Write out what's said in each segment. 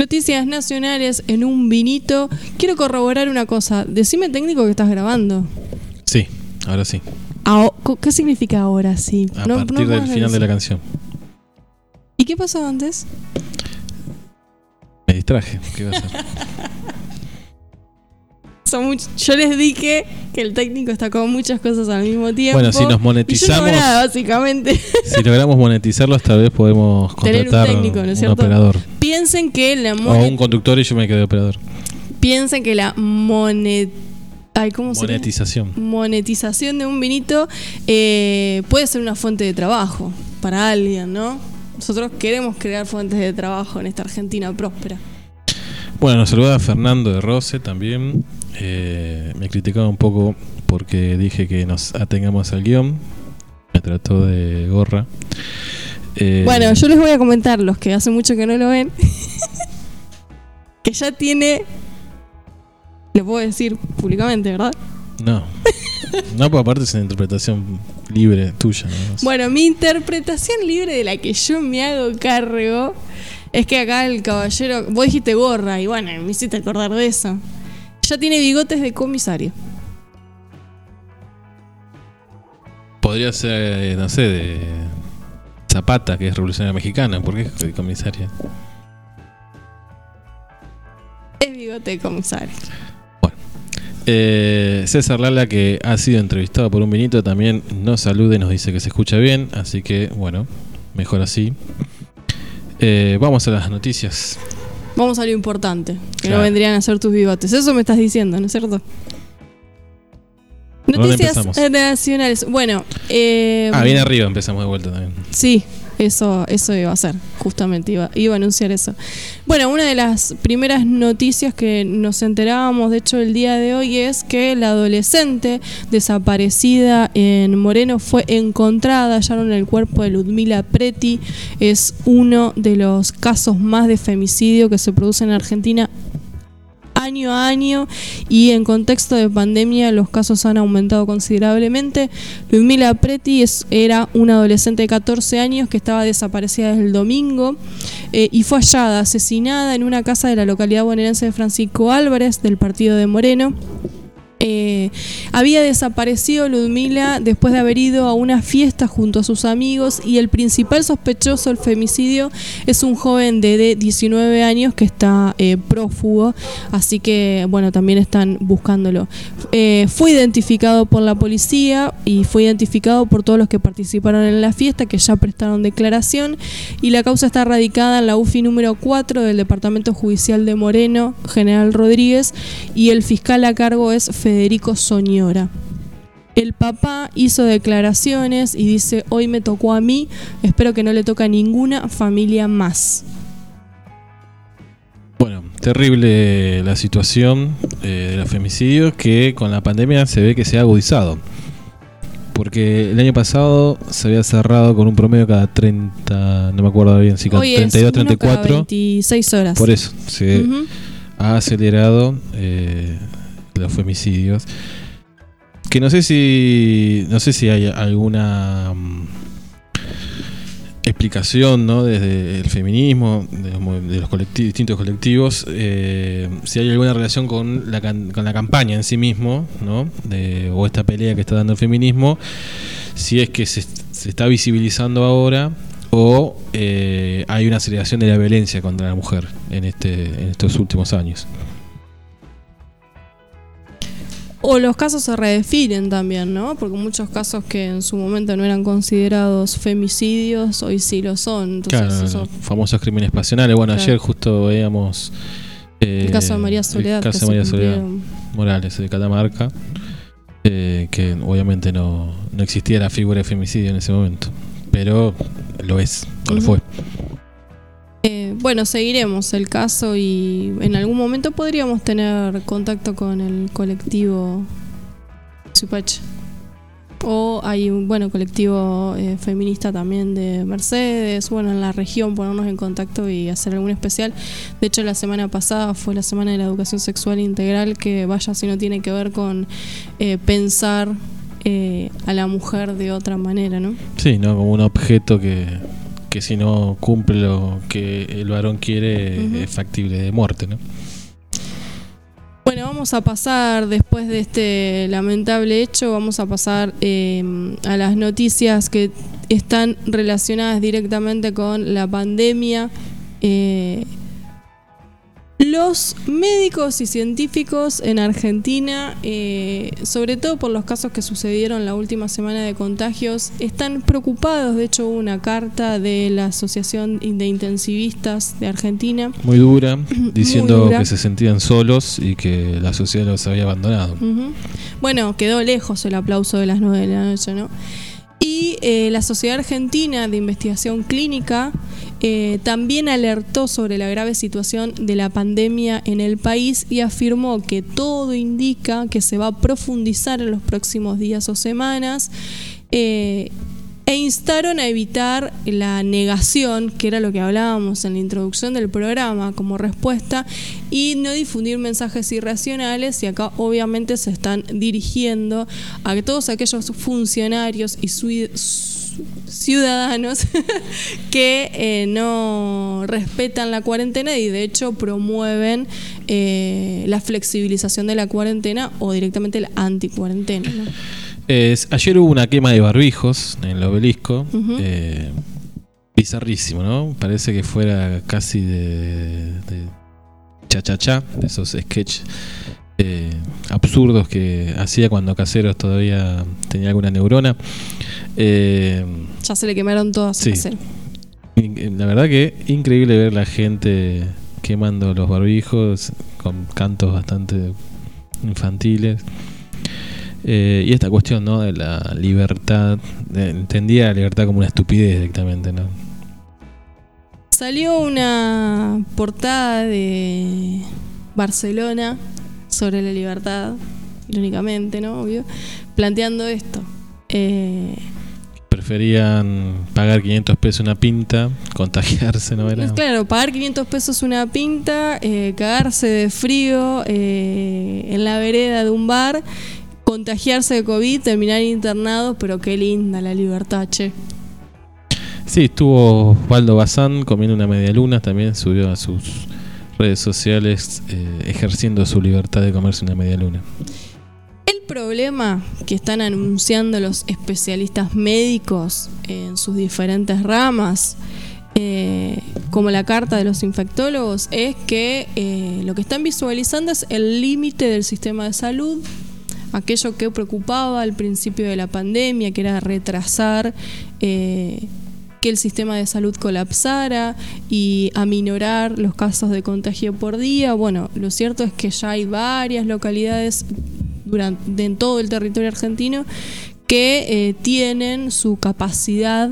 Noticias nacionales en un vinito. Quiero corroborar una cosa. Decime técnico que estás grabando. Sí, ahora sí. ¿Qué significa ahora sí? A No- partir no del final de la canción. ¿Y qué pasó antes? Me distraje. ¿Qué va a hacer? Son much- Yo les dije que el técnico está con muchas cosas al mismo tiempo. Bueno, si nos Y yo no monetizamos, básicamente. si logramos monetizarlos, tal vez podemos Tener un contratar técnico, ¿no es un operador. Piensen que la O monet- un conductor y yo me quedé operador. piensen que la monet Ay, ¿cómo se llama? Monetización. monetización de un vinito eh, puede ser una fuente de trabajo para alguien, ¿no? Nosotros queremos crear fuentes de trabajo en esta Argentina próspera. Bueno, nos saluda Fernando de Rose también. Eh, me criticaba un poco porque dije que nos atengamos al guion. Me trató de gorra. Eh, Bueno, yo les voy a comentar, los que hace mucho que no lo ven, que ya tiene, lo puedo decir públicamente, ¿verdad? No. No, pues aparte es una interpretación libre tuya. ¿no? Bueno, mi interpretación libre de la que yo me hago cargo es que acá el caballero, vos dijiste gorra y bueno, me hiciste acordar de eso. Ya tiene bigotes de comisario. Podría ser, eh, no sé, de Zapata, que es revolucionaria mexicana. ¿Por qué es comisaria? Es bigote de comisario. Eh, César Lala, que ha sido entrevistado por un vinito, también nos saluda y nos dice que se escucha bien. Así que, bueno, mejor así. Eh, vamos a las noticias. Vamos a lo importante, que no vendrían a ser tus bigotes. Eso me estás diciendo, ¿no es cierto? Noticias nacionales. Bueno, eh, Ah, bien arriba empezamos de vuelta también. Sí, eso, eso iba a ser, justamente, iba, iba a anunciar eso. Bueno, una de las primeras noticias que nos enterábamos, de hecho, el día de hoy, es que la adolescente desaparecida en Moreno fue encontrada, hallaron el cuerpo de Ludmila Preti, es uno de los casos más de femicidio que se produce en Argentina año a año y en contexto de pandemia los casos han aumentado considerablemente. Ludmila Preti es, era una adolescente de 14 años que estaba desaparecida desde el domingo eh, y fue hallada, asesinada en una casa de la localidad bonaerense de Francisco Álvarez del partido de Moreno. Eh, había desaparecido Ludmila después de haber ido a una fiesta junto a sus amigos y el principal sospechoso del femicidio es un joven de, de 19 años que está eh, prófugo, así que bueno, también están buscándolo. Eh, fue identificado por la policía y fue identificado por todos los que participaron en la fiesta, que ya prestaron declaración y la causa está radicada en la UFI número 4 del Departamento Judicial de Moreno, General Rodríguez, y el fiscal a cargo es Federico Soñora. El papá hizo declaraciones y dice, hoy me tocó a mí, espero que no le toque a ninguna familia más. Bueno, terrible la situación eh, de los femicidios que con la pandemia se ve que se ha agudizado. Porque el año pasado se había cerrado con un promedio cada 30, no me acuerdo bien, si cada Hoy es 32, uno cada 34. 26 horas. Por eso, se ha acelerado eh, los femicidios. Que no sé si no sé si hay alguna mm, explicación, ¿no? Desde el feminismo, de los, distintos colectivos, eh, si hay alguna relación con la, con la campaña en sí mismo, ¿no? De- o esta pelea que está dando el feminismo, si es que se, se está visibilizando ahora o eh, hay una aceleración de la violencia contra la mujer en este en estos últimos años. O los casos se redefinen también, ¿no? Porque muchos casos que en su momento no eran considerados femicidios, hoy sí lo son. Entonces, Claro, eso- famosos crímenes pasionales. Bueno, Claro. ayer justo veíamos eh, el caso de María Soledad. el caso de María Soledad. Morales de Catamarca, eh, que obviamente no, no existía la figura de femicidio en ese momento, pero lo es, o lo fue. Eh, bueno, seguiremos el caso y en algún momento podríamos tener contacto con el colectivo Supache. O hay un bueno colectivo eh, feminista también de Mercedes, bueno, en la región ponernos en contacto y hacer algún especial. De hecho, la semana pasada fue la semana de la educación sexual integral, que vaya si no tiene que ver con eh, pensar eh, a la mujer de otra manera, ¿no? Sí, ¿no? Como un objeto que, que si no cumple lo que el varón quiere es factible de muerte, ¿no? Bueno, vamos a pasar después de este lamentable hecho, vamos a pasar eh, a las noticias que están relacionadas directamente con la pandemia. Eh, los médicos y científicos en Argentina, eh, sobre todo por los casos que sucedieron la última semana de contagios, están preocupados. De hecho, hubo una carta de la Asociación de Intensivistas de Argentina. Muy dura, diciendo que se sentían solos y que la sociedad los había abandonado. Bueno, quedó lejos el aplauso de las nueve de la noche, ¿no? Y eh, la Sociedad Argentina de Investigación Clínica eh, también alertó sobre la grave situación de la pandemia en el país y afirmó que todo indica que se va a profundizar en los próximos días o semanas. Eh, e instaron a evitar la negación, que era lo que hablábamos en la introducción del programa como respuesta, y no difundir mensajes irracionales, y acá obviamente se están dirigiendo a todos aquellos funcionarios y ciudadanos que eh, no respetan la cuarentena y de hecho promueven eh, la flexibilización de la cuarentena o directamente la anticuarentena. ¿no? Ayer hubo una quema de barbijos en el obelisco. Eh, bizarrísimo, ¿no? Parece que fuera casi de, de cha-cha-cha, de esos sketches eh, absurdos que hacía cuando Caseros todavía tenía alguna neurona. Eh, ya se le quemaron todas. Sí. La verdad que increíble ver la gente quemando los barbijos con cantos bastante infantiles. Eh, y esta cuestión ¿no? de la libertad, entendía la libertad como una estupidez directamente. ¿no? Salió una portada de Barcelona sobre la libertad, irónicamente, ¿no? Obvio, planteando esto. Eh, Preferían pagar 500 pesos una pinta, contagiarse, ¿no era? Claro, pagar 500 pesos una pinta, eh, cagarse de frío en la vereda de un bar contagiarse de COVID, terminar internado, pero qué linda la libertad, che. Sí, estuvo Osvaldo Bazán comiendo una media luna, también subió a sus redes sociales eh, ejerciendo su libertad de comerse una media luna. El problema que están anunciando los especialistas médicos en sus diferentes ramas, eh, como la carta de los infectólogos, es que eh, lo que están visualizando es el límite del sistema de salud aquello que preocupaba al principio de la pandemia, que era retrasar eh, que el sistema de salud colapsara y aminorar los casos de contagio por día. Bueno, lo cierto es que ya hay varias localidades durante, en todo el territorio argentino que eh, tienen su capacidad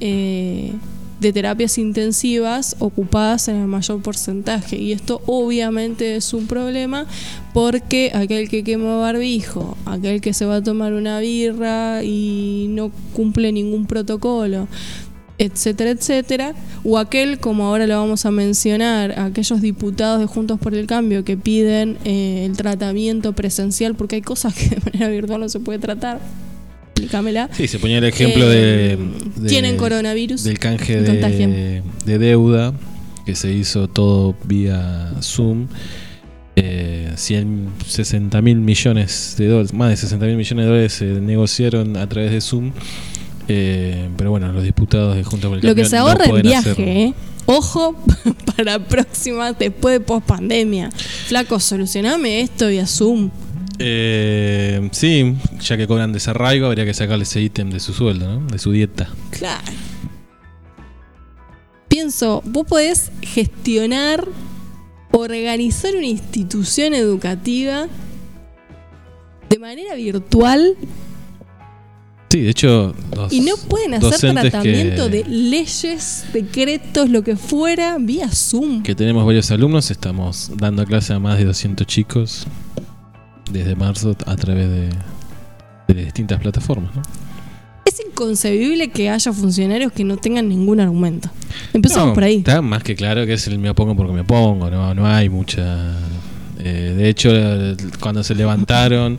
eh, de terapias intensivas ocupadas en el mayor porcentaje. Y esto obviamente es un problema porque aquel que quema barbijo, aquel que se va a tomar una birra y no cumple ningún protocolo, etcétera, etcétera, o aquel, como ahora lo vamos a mencionar, aquellos diputados de Juntos por el Cambio que piden eh, el tratamiento presencial porque hay cosas que de manera virtual no se puede tratar explícamela. Sí, se ponía el ejemplo de, eh, Tienen coronavirus. Del canje de, deuda que se hizo todo vía Zoom. Eh, 60 mil millones de dólares, más de 60 mil millones de dólares se negociaron a través de Zoom. Eh, pero bueno, los diputados de Junta Lo que se ahorra en viaje, ¿eh? Ojo para próxima, después de post pandemia. Flaco, solucioname esto vía Zoom. Eh, sí, ya que cobran desarraigo, habría que sacarle ese ítem de su sueldo, ¿no? De su dieta. Claro. Pienso, vos podés gestionar, organizar una institución educativa de manera virtual. Sí, de hecho. y no pueden hacer tratamiento de leyes, decretos, lo que fuera, vía Zoom. Que tenemos varios alumnos, estamos dando clase a más de 200 chicos desde marzo a través de, distintas plataformas. Es inconcebible que haya funcionarios que no tengan ningún argumento. Empezamos por ahí. Está más que claro que es el me opongo porque me opongo, no, no hay mucha... Eh, de hecho, cuando se levantaron,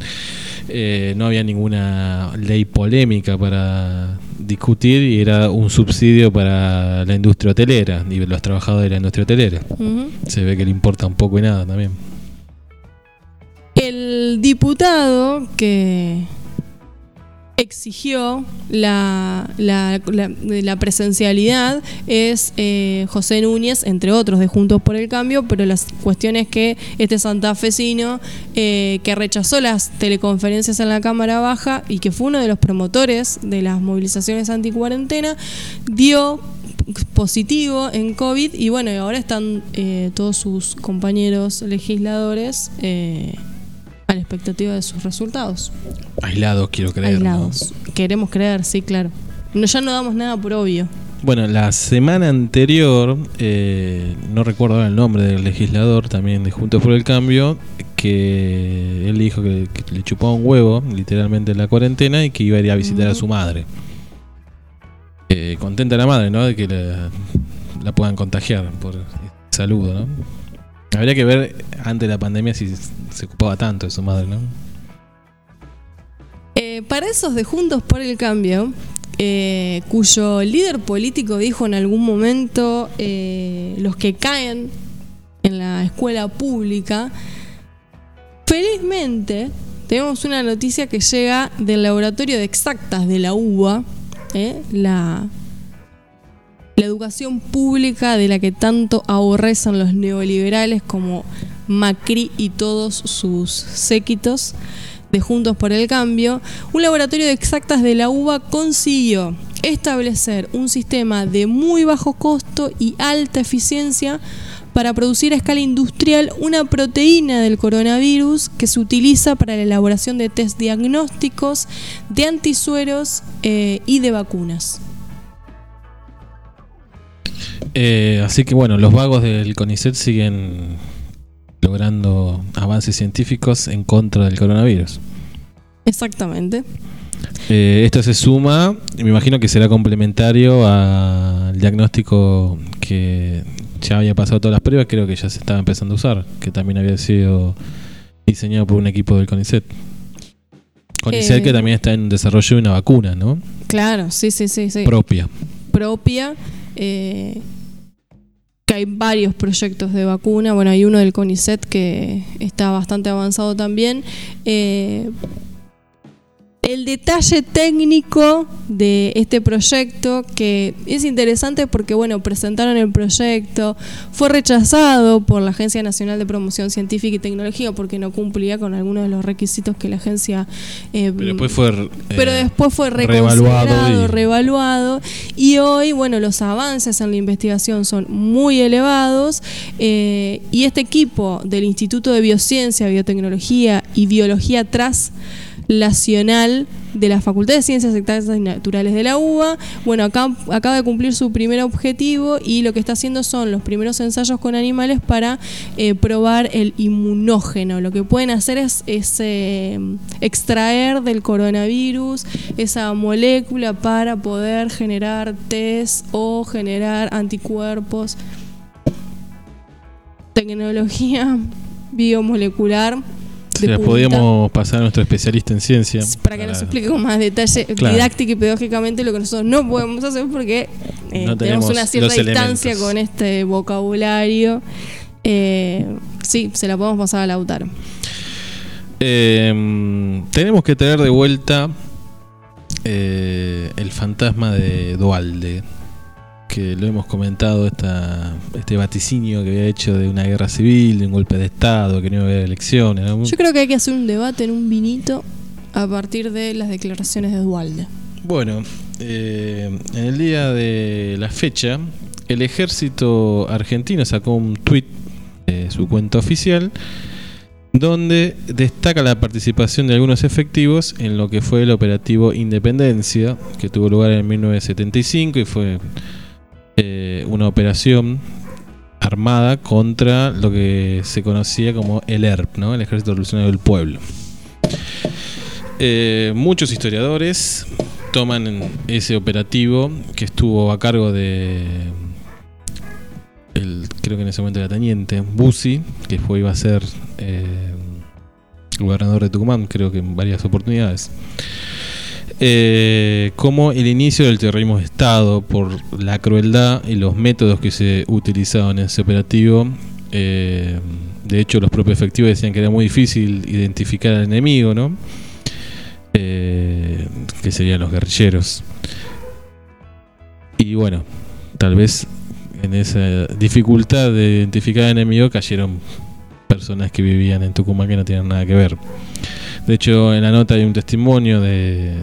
eh, no había ninguna ley polémica para discutir y era un subsidio para la industria hotelera y los trabajadores de la industria hotelera. Se ve que le importa un poco y nada también. El diputado que exigió la, presencialidad es eh, José Núñez, entre otros de Juntos por el Cambio, pero la cuestión es que este santafesino eh, que rechazó las teleconferencias en la Cámara Baja y que fue uno de los promotores de las movilizaciones anticuarentena, dio positivo en COVID y bueno, ahora están eh, todos sus compañeros legisladores a la expectativa de sus resultados. Aislados, quiero creer. ¿no? Aislados. Queremos creer, sí, claro. No, ya no damos nada por obvio. Bueno, la semana anterior, eh, no recuerdo ahora el nombre del legislador, también de Juntos por el Cambio, que él dijo que, que le chupaba un huevo, literalmente, en la cuarentena y que iba a ir a visitar a su madre. Eh, contenta la madre, ¿no? De que la, la puedan contagiar por saludo, ¿no? Habría que ver antes de la pandemia si se ocupaba tanto de su madre, ¿no? Eh, para esos de Juntos por el Cambio, eh, cuyo líder político dijo en algún momento, eh, los que caen en la escuela pública, felizmente tenemos una noticia que llega del laboratorio de exactas de la UBA, la, la educación pública de la que tanto aborrecen los neoliberales como Macri y todos sus séquitos de Juntos por el Cambio, un laboratorio de exactas de la UBA consiguió establecer un sistema de muy bajo costo y alta eficiencia para producir a escala industrial una proteína del coronavirus que se utiliza para la elaboración de test diagnósticos, de antisueros eh, y de vacunas. Eh, así que bueno, los vagos del CONICET siguen logrando avances científicos en contra del coronavirus. Exactamente. Eh, esto se suma, y me imagino que será complementario al diagnóstico que ya había pasado todas las pruebas, creo que ya se estaba empezando a usar, que también había sido diseñado por un equipo del CONICET. CONICET Eh. que también está en desarrollo de una vacuna, ¿no? Claro, sí, sí, sí, sí. Propia. propia. eh, que hay varios proyectos de vacuna. Bueno, hay uno del CONICET que está bastante avanzado también. Eh, el detalle técnico de este proyecto, que es interesante porque, bueno, presentaron el proyecto, fue rechazado por la Agencia Nacional de Promoción Científica y Tecnología porque no cumplía con algunos de los requisitos que la agencia... eh, Pero después fue. eh, pero después fue reevaluado reconsiderado, y- reevaluado y hoy, bueno, los avances en la investigación son muy elevados eh, y este equipo del Instituto de Biociencia, Biotecnología y Biología Translacional de la Facultad de Ciencias Exactas y Naturales de la UBA, bueno, acá acaba de cumplir su primer objetivo y lo que está haciendo son los primeros ensayos con animales para eh, probar el inmunógeno. Lo que pueden hacer es, es, eh, extraer del coronavirus esa molécula para poder generar test o generar anticuerpos. Tecnología biomolecular. Las punta. podíamos pasar a nuestro especialista en ciencia. Para que nos explique con más detalle, Claro. didáctica y pedagógicamente, lo que nosotros no podemos hacer porque eh, No tenemos tenemos una cierta distancia elementos. con este vocabulario. Eh, sí, se la podemos pasar a Lautaro. Eh, tenemos que traer de vuelta eh, el fantasma de Dualde, que lo hemos comentado, esta, este vaticinio que había hecho de una guerra civil, de un golpe de Estado, que no iba a haber elecciones. ¿no? Yo creo que hay que hacer un debate en un vinito a partir de las declaraciones de Dualde. Bueno, eh, en el día de la fecha, el ejército argentino sacó un tuit de su cuenta oficial donde destaca la participación de algunos efectivos en lo que fue el operativo Independencia, que tuvo lugar en 1975 y fue eh, una operación armada contra lo que se conocía como el ERP, ¿no? el Ejército Revolucionario del Pueblo. Eh, muchos historiadores toman ese operativo que estuvo a cargo de el, creo que en ese momento era teniente Bussi, que fue iba a ser eh, gobernador de Tucumán, creo que en varias oportunidades. Eh, como el inicio del terrorismo de Estado por la crueldad y los métodos que se utilizaban en ese operativo. Eh, de hecho, los propios efectivos decían que era muy difícil identificar al enemigo, ¿no? Eh, que serían los guerrilleros. Y bueno, tal vez en esa dificultad de identificar al enemigo cayeron personas que vivían en Tucumán que no tienen nada que ver. De hecho, en la nota hay un testimonio de,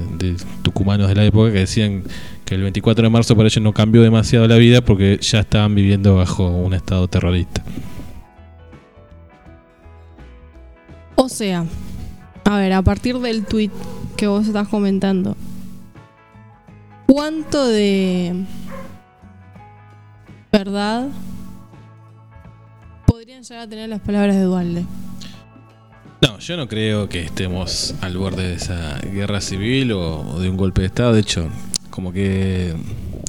tucumanos de la época que decían que el 24 de marzo para ellos no cambió demasiado la vida porque ya estaban viviendo bajo un estado terrorista. O sea, a ver, a partir del tweet que vos estás comentando, ¿cuánto de verdad podrían llegar a tener las palabras de Dualde? No, yo no creo que estemos al borde de esa guerra civil o, de un golpe de Estado. De hecho, como que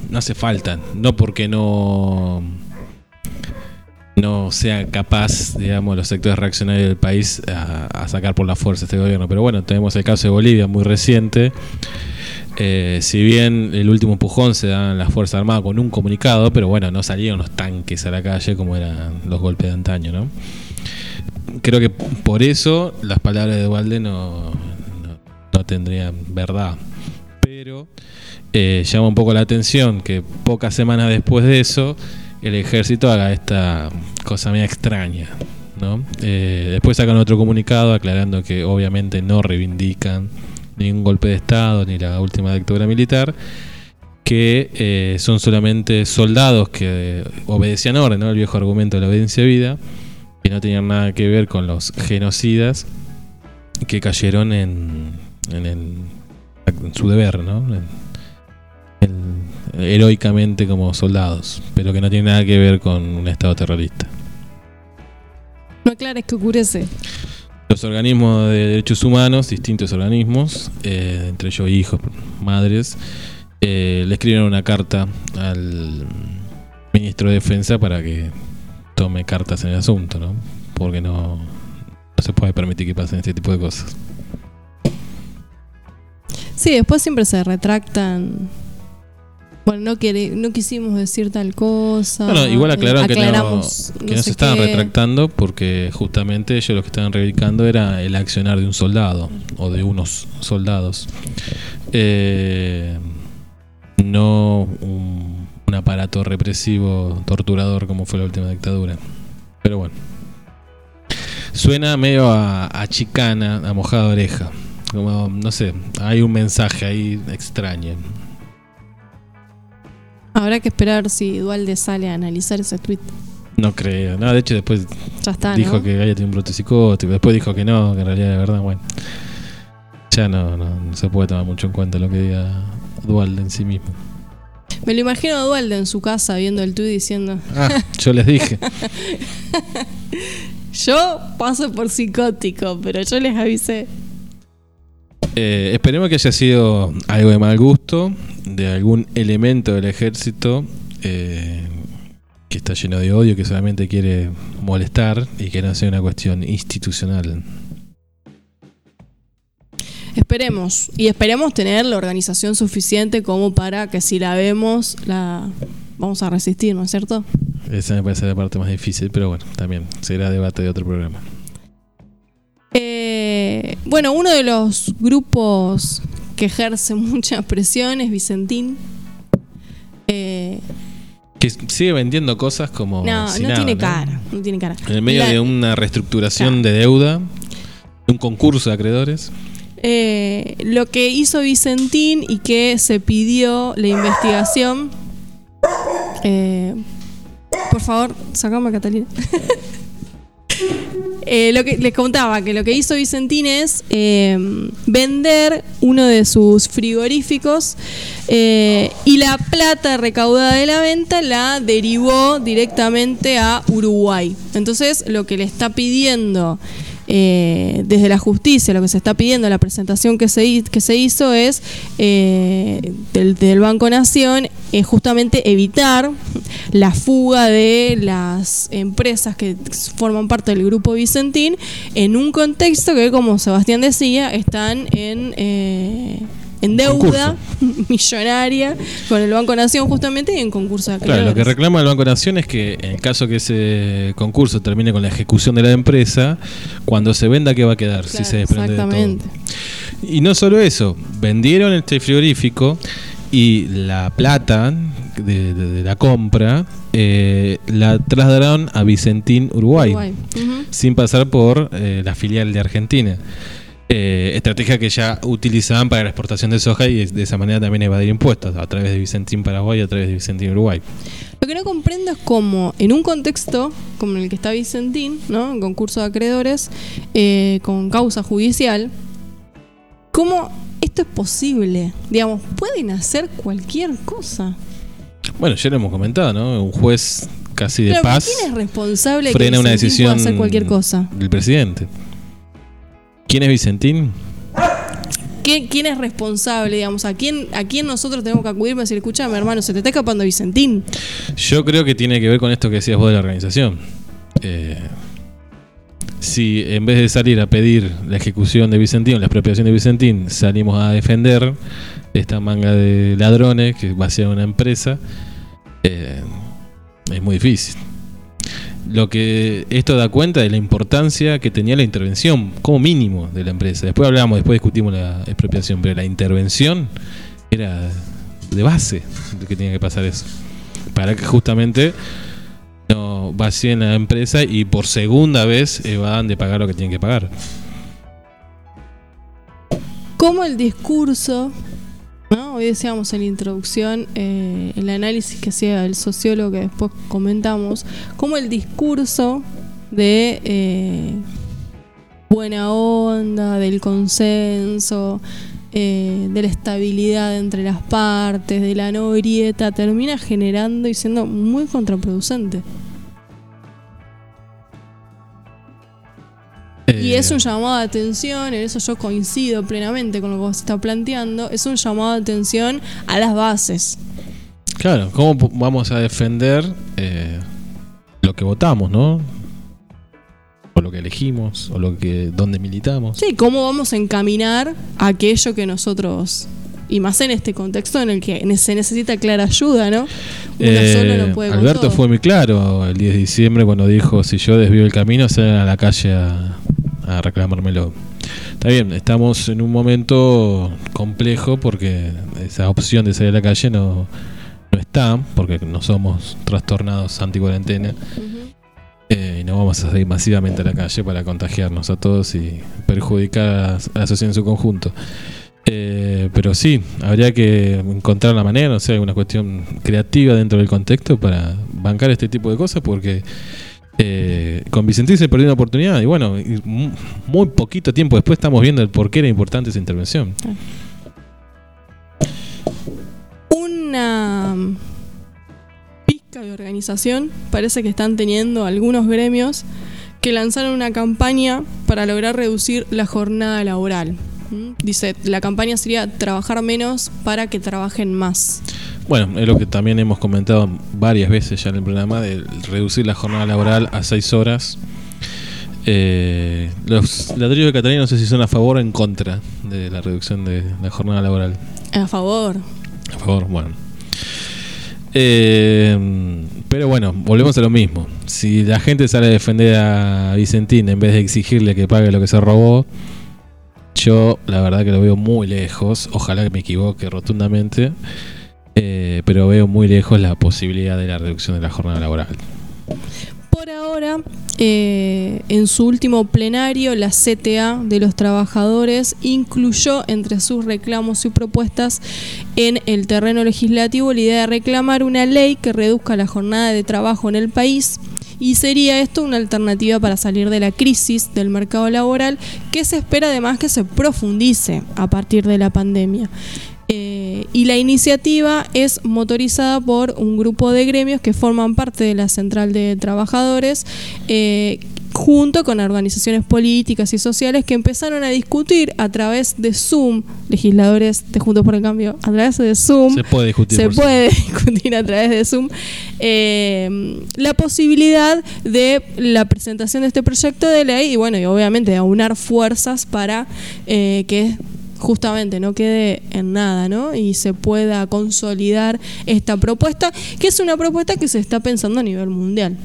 no hace falta. No porque no no sea capaz, digamos, los sectores reaccionarios del país a, sacar por la fuerza este gobierno. Pero bueno, tenemos el caso de Bolivia muy reciente. Eh, si bien el último empujón se da en las Fuerzas Armadas con un comunicado, pero bueno, no salieron los tanques a la calle como eran los golpes de antaño, ¿no? Creo que por eso las palabras de Walde no, no, tendrían verdad. Pero eh, llama un poco la atención que pocas semanas después de eso el ejército haga esta cosa media extraña. ¿no? Eh, después sacan otro comunicado aclarando que obviamente no reivindican ningún golpe de Estado ni la última dictadura militar, que eh, son solamente soldados que obedecían orden, ¿no? el viejo argumento de la obediencia de vida no tenían nada que ver con los genocidas que cayeron en, en, su deber, ¿no? heroicamente como soldados, pero que no tiene nada que ver con un Estado terrorista. No aclares que ocurece. Los organismos de derechos humanos, distintos organismos, eh, entre ellos hijos, madres, eh, le escribieron una carta al ministro de Defensa para que tome cartas en el asunto, ¿no? Porque no, no se puede permitir que pasen este tipo de cosas. Sí, después siempre se retractan. Bueno, no, no quisimos decir tal cosa. Bueno, igual aclararon que, no, que se estaban retractando porque justamente ellos lo que estaban reivindicando era el accionar de un soldado o de unos soldados. Eh, no un un aparato represivo, torturador como fue la última dictadura. Pero bueno. Suena medio a, chicana, a mojada oreja. Como, no sé, hay un mensaje ahí extraño. Habrá que esperar si Dualde sale a analizar ese tweet. No creo, no, de hecho después dijo que Gaia tiene un brote psicótico, después dijo que no, que en realidad de verdad, bueno. Ya no, no, no se puede tomar mucho en cuenta lo que diga Dualde en sí mismo. Me lo imagino a Dualde en su casa viendo el tweet diciendo. Ah, yo les dije. yo paso por psicótico, pero yo les avisé. Eh, esperemos que haya sido algo de mal gusto, de algún elemento del ejército eh, que está lleno de odio, que solamente quiere molestar y que no sea una cuestión institucional. Esperemos. Y esperemos tener la organización suficiente como para que si la vemos, la vamos a resistir, ¿no es cierto? Esa me parece la parte más difícil, pero bueno, también será debate de otro programa. Eh, bueno, uno de los grupos que ejerce mucha presión es Vicentín. Eh, que sigue vendiendo cosas como. No, no, tiene cara, no tiene cara. En el medio de una reestructuración de deuda, un concurso de acreedores. Eh, lo que hizo Vicentín y que se pidió la investigación. Eh, por favor, sacame a Catalina. Eh, lo que les contaba que lo que hizo Vicentín es vender uno de sus frigoríficos y la plata recaudada de la venta la derivó directamente a Uruguay. Entonces lo que le está pidiendo eh, desde la justicia lo que se está pidiendo, la presentación que se, hizo es eh, del, Banco Nación, justamente evitar la fuga de las empresas que forman parte del grupo Vicentín en un contexto que, como Sebastián decía, están en... Eh, en deuda millonaria con el Banco Nación justamente y en concurso de acreedores. Claro, lo que reclama el Banco Nación es que en el caso que ese concurso termine con la ejecución de la empresa, cuando se venda, ¿qué va a quedar si se desprende exactamente. de todo? Y no solo eso, vendieron este frigorífico y la plata de, de- de la compra eh, la trasladaron a Vicentín, Uruguay, sin pasar por eh, la filial de Argentina. Eh, estrategia que ya utilizaban para la exportación de soja y de esa manera también evadir impuestos a través de Vicentín, Paraguay y a través de Vicentín, Uruguay. Lo que no comprendo es cómo, en un contexto como en el que está Vicentín, ¿no? En concurso de acreedores, eh, con causa judicial, cómo esto es posible. Digamos, pueden hacer cualquier cosa. Bueno, ya lo hemos comentado, ¿no? Un juez casi de pero paz ¿quién es responsable de que frena una decisión pueda hacer cualquier cosa? del presidente. ¿Quién es Vicentín? ¿Quién, quién es responsable, digamos? ¿A quién, ¿A quién nosotros tenemos que acudir para decir, escúchame, hermano, se te está escapando Vicentín? Yo creo que tiene que ver con esto que decías vos de la organización. Eh, si en vez de salir a pedir la ejecución de Vicentín, la expropiación de Vicentín, salimos a defender esta manga de ladrones que va a ser una empresa, eh, es muy difícil. Lo que esto da cuenta de la importancia que tenía la intervención, como mínimo, de la empresa. Después hablamos, después discutimos la expropiación, pero la intervención era de base que tenía que pasar eso. Para que justamente no vacíen la empresa y por segunda vez evadan de pagar lo que tienen que pagar. cómo el discurso, ¿no? hoy decíamos en la introducción, eh, el análisis que hacía el sociólogo que después comentamos, cómo el discurso de eh, buena onda, del consenso, eh, de la estabilidad entre las partes, de la no grieta, termina generando y siendo muy contraproducente. Y Eh, es un llamado de atención, en eso yo coincido plenamente con lo que vos está planteando, es un llamado de atención a las bases. Claro, ¿cómo vamos a defender eh, lo que votamos, no? O lo que elegimos, o lo que donde militamos. Sí, cómo vamos a encaminar aquello que nosotros, y más en este contexto en el que se necesita clara ayuda, ¿no? Uno Eh, solo no puede Alberto todo. fue muy claro el 10 de diciembre cuando dijo, si yo desvío el camino, salgan a la calle a, a reclamármelo. Está bien, estamos en un momento complejo porque esa opción de salir a la calle no, no está, porque no somos trastornados anti-cuarentena. Eh, y no vamos a salir masivamente a la calle para contagiarnos a todos y perjudicar a, a la sociedad en su conjunto. Eh, pero sí, habría que encontrar la manera, no sé, alguna cuestión creativa dentro del contexto para bancar este tipo de cosas, porque eh, con Vicentín se perdió una oportunidad y bueno, muy poquito tiempo después estamos viendo el por qué era importante esa intervención. Una mm, pizca de organización parece que están teniendo algunos gremios que lanzaron una campaña para lograr reducir la jornada laboral. ¿Mm? Dice, la campaña sería trabajar menos para que trabajen más. Bueno, es lo que también hemos comentado varias veces ya en el programa, de reducir la jornada laboral a seis horas. Eh, los ladrillos de Catalina no sé si son a favor o en contra de la reducción de la jornada laboral. A favor. A favor, bueno. Eh, pero bueno, volvemos a lo mismo. Si la gente sale a defender a Vicentín en vez de exigirle que pague lo que se robó, yo la verdad que lo veo muy lejos. Ojalá que me equivoque rotundamente. Eh, pero veo muy lejos la posibilidad de la reducción de la jornada laboral. Por ahora, eh, en su último plenario, la CTA de los trabajadores incluyó entre sus reclamos y propuestas en el terreno legislativo la idea de reclamar una ley que reduzca la jornada de trabajo en el país. Y sería esto una alternativa para salir de la crisis del mercado laboral que se espera además que se profundice a partir de la pandemia. Y la iniciativa es motorizada por un grupo de gremios que forman parte de la Central de Trabajadores, eh, junto con organizaciones políticas y sociales que empezaron a discutir a través de Zoom, legisladores de Juntos por el Cambio, a través de Zoom. Se puede discutir. Se sí. puede discutir a través de Zoom eh, la posibilidad de la presentación de este proyecto de ley y bueno, y obviamente aunar fuerzas para eh, que justamente no quede en nada, ¿no? Y se pueda consolidar esta propuesta, que es una propuesta que se está pensando a nivel mundial.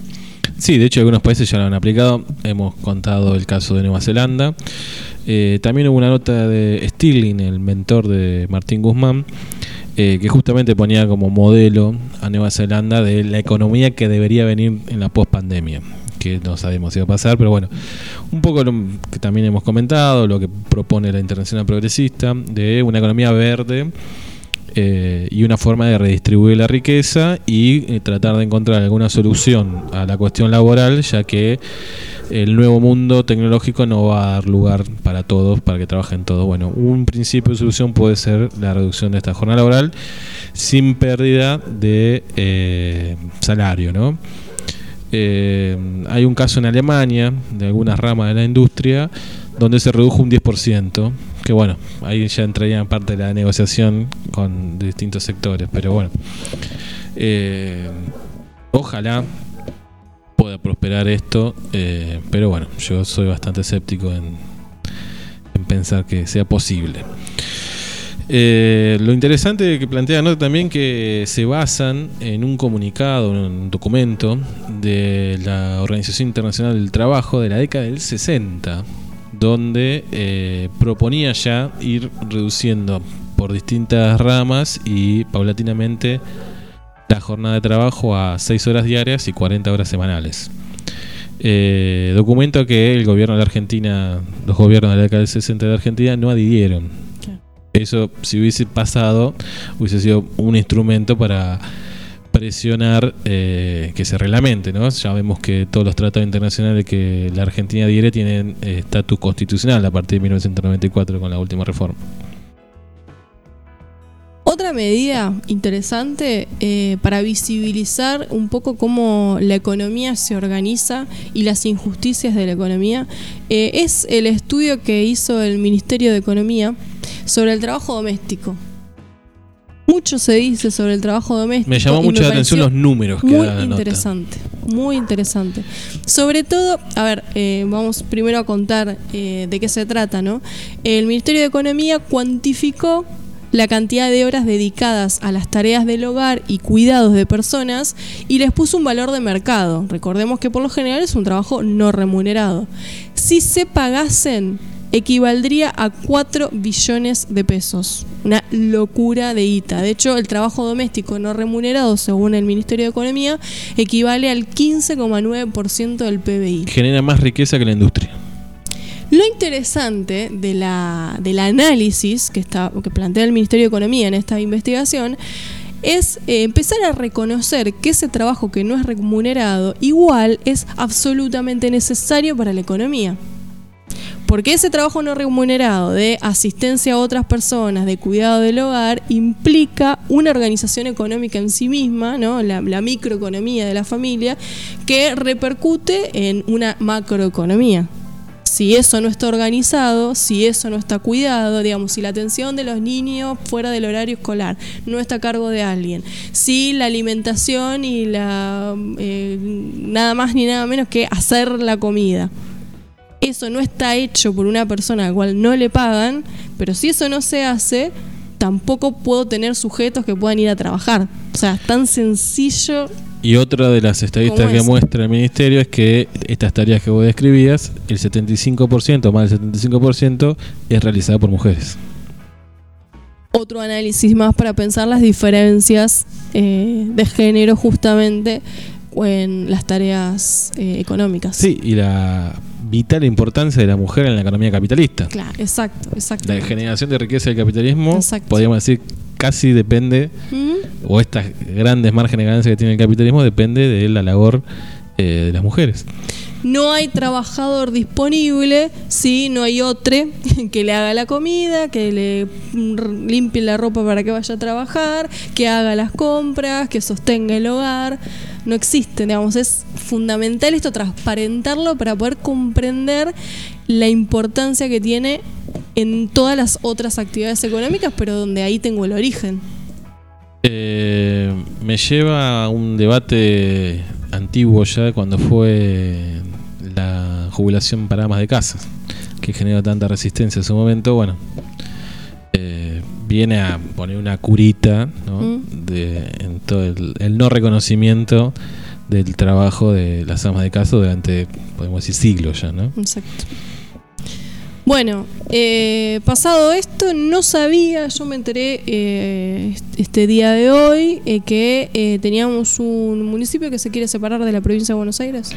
Sí, de hecho algunos países ya lo han aplicado. Hemos contado el caso de Nueva Zelanda. Eh, también hubo una nota de Stirling, el mentor de Martín Guzmán, eh, que justamente ponía como modelo a Nueva Zelanda de la economía que debería venir en la pospandemia que no sabemos si va a pasar, pero bueno, un poco lo que también hemos comentado, lo que propone la Internacional Progresista, de una economía verde eh, y una forma de redistribuir la riqueza y eh, tratar de encontrar alguna solución a la cuestión laboral, ya que el nuevo mundo tecnológico no va a dar lugar para todos, para que trabajen todos. Bueno, un principio de solución puede ser la reducción de esta jornada laboral sin pérdida de eh, salario, ¿no? Eh, hay un caso en Alemania de algunas ramas de la industria donde se redujo un 10%, que bueno, ahí ya entraría en parte de la negociación con distintos sectores, pero bueno, eh, ojalá pueda prosperar esto, eh, pero bueno, yo soy bastante escéptico en, en pensar que sea posible. Eh, lo interesante que plantea nota también que se basan en un comunicado, en un documento de la Organización Internacional del Trabajo de la década del 60, donde eh, proponía ya ir reduciendo por distintas ramas y paulatinamente la jornada de trabajo a 6 horas diarias y 40 horas semanales. Eh, documento que el gobierno de Argentina, los gobiernos de la década del 60 de Argentina no adhirieron eso, si hubiese pasado, hubiese sido un instrumento para presionar eh, que se reglamente, ¿no? Ya vemos que todos los tratados internacionales que la Argentina adhiere tienen eh, estatus constitucional a partir de 1994 con la última reforma. Otra medida interesante eh, para visibilizar un poco cómo la economía se organiza y las injusticias de la economía es el estudio que hizo el Ministerio de Economía sobre el trabajo doméstico. Mucho se dice sobre el trabajo doméstico. Me llamó mucho la atención los números que muy interesante, muy interesante. Sobre todo, a ver, eh, vamos primero a contar eh, de qué se trata, ¿no? El Ministerio de Economía cuantificó la cantidad de horas dedicadas a las tareas del hogar y cuidados de personas y les puso un valor de mercado. Recordemos que por lo general es un trabajo no remunerado. Si se pagasen equivaldría a 4 billones de pesos. Una locura de ITA. De hecho, el trabajo doméstico no remunerado, según el Ministerio de Economía, equivale al 15,9% del PBI. Genera más riqueza que la industria. Lo interesante de la, del análisis que, está, que plantea el Ministerio de Economía en esta investigación es eh, empezar a reconocer que ese trabajo que no es remunerado igual es absolutamente necesario para la economía. Porque ese trabajo no remunerado de asistencia a otras personas, de cuidado del hogar, implica una organización económica en sí misma, ¿no? la, microeconomía de la familia, que repercute en una macroeconomía si eso no está organizado, si eso no está cuidado, digamos, si la atención de los niños fuera del horario escolar no está a cargo de alguien, si la alimentación y la eh, nada más ni nada menos que hacer la comida eso no está hecho por una persona a la cual no le pagan, pero si eso no se hace, tampoco puedo tener sujetos que puedan ir a trabajar. O sea, es tan sencillo. Y otra de las estadísticas que muestra el ministerio es que estas tareas que vos describías, el 75%, más del 75%, es realizada por mujeres. Otro análisis más para pensar las diferencias eh, de género justamente en las tareas eh, económicas. Sí, y la vital importancia de la mujer en la economía capitalista. Claro, exacto, exacto. La generación de riqueza del capitalismo, podríamos decir, casi depende, o estas grandes márgenes de ganancia que tiene el capitalismo, depende de la labor eh, de las mujeres. No hay trabajador disponible si no hay otro que le haga la comida, que le limpie la ropa para que vaya a trabajar, que haga las compras, que sostenga el hogar no existen, digamos, es fundamental esto transparentarlo para poder comprender la importancia que tiene en todas las otras actividades económicas, pero donde ahí tengo el origen. Eh, me lleva a un debate antiguo ya cuando fue jubilación para amas de casa, que generó tanta resistencia en su momento. Bueno, viene a poner una curita ¿no? Mm. de, en todo el, el no reconocimiento del trabajo de las amas de casa durante, podemos decir, siglos ya, ¿no? Exacto. Bueno, eh, pasado esto, no sabía, yo me enteré eh, este día de hoy eh, que eh, teníamos un municipio que se quiere separar de la provincia de Buenos Aires.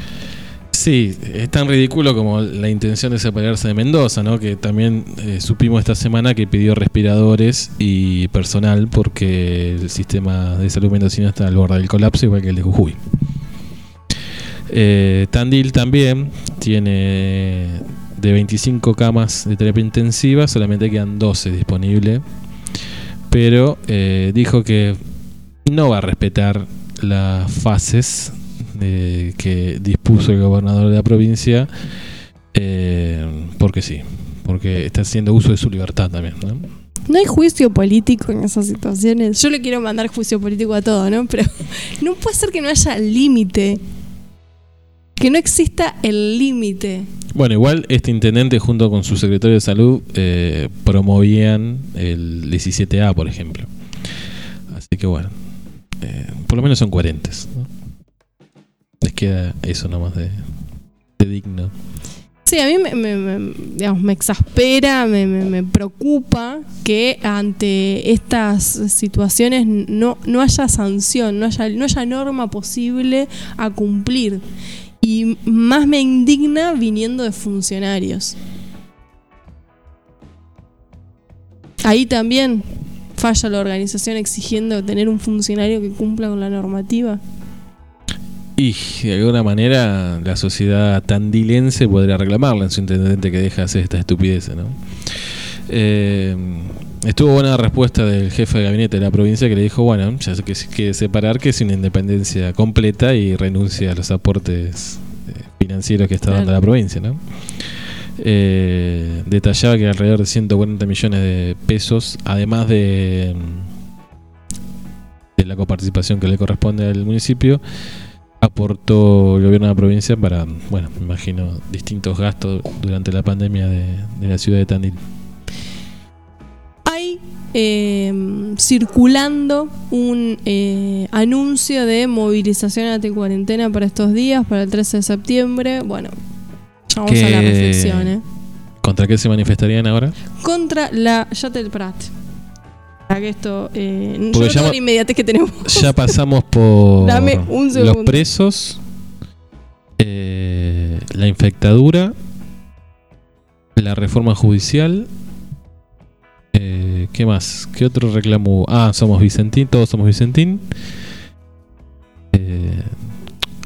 Sí, es tan ridículo como la intención de separarse de Mendoza, ¿no? Que también eh, supimos esta semana que pidió respiradores y personal porque el sistema de salud mendocino está al borde del colapso, igual que el de Jujuy. Eh, Tandil también tiene de 25 camas de terapia intensiva, solamente quedan 12 disponibles. Pero eh, dijo que no va a respetar las fases eh, que dispuso el gobernador de la provincia, eh, porque sí, porque está haciendo uso de su libertad también. ¿no? No hay juicio político en esas situaciones. Yo le quiero mandar juicio político a todo, ¿no? Pero no puede ser que no haya límite. Que no exista el límite. Bueno, igual este intendente junto con su secretario de salud eh, promovían el 17A, por ejemplo. Así que bueno, eh, por lo menos son coherentes. Queda eso nomás de, de digno. Sí, a mí me, me- me- me exaspera, me preocupa que ante estas situaciones no, no haya sanción, no haya, no haya norma posible a cumplir. Y más me indigna viniendo de funcionarios. Ahí también falla la organización exigiendo tener un funcionario que cumpla con la normativa. Y de alguna manera la sociedad tandilense podría reclamarle en su intendente que deja de hacer esta estupidez, ¿no? Eh, estuvo buena la respuesta del jefe de gabinete de la provincia que le dijo, bueno, ya sé que quiere separar, que es una independencia completa y renuncia a los aportes eh, financieros que está dando Claro. la provincia, ¿no? Eh, detallaba que alrededor de 140 millones de pesos, además de, de la coparticipación que le corresponde al municipio, aportó el gobierno de la provincia para, bueno, me imagino, distintos gastos durante la pandemia de, de la ciudad de Tandil. Hay eh, circulando un eh, anuncio de movilización ante cuarentena para estos días, para el 13 de septiembre. Bueno, vamos a la reflexión. ¿eh? ¿Contra qué se manifestarían ahora? Contra la. Ya te Prat. Que esto. Eh, yo no ya la inmediatez que tenemos. Ya pasamos por Dame un los presos, eh, la infectadura, la reforma judicial. eh, ¿Qué más? ¿Qué otro reclamo? Ah, somos Vicentín, todos somos Vicentín.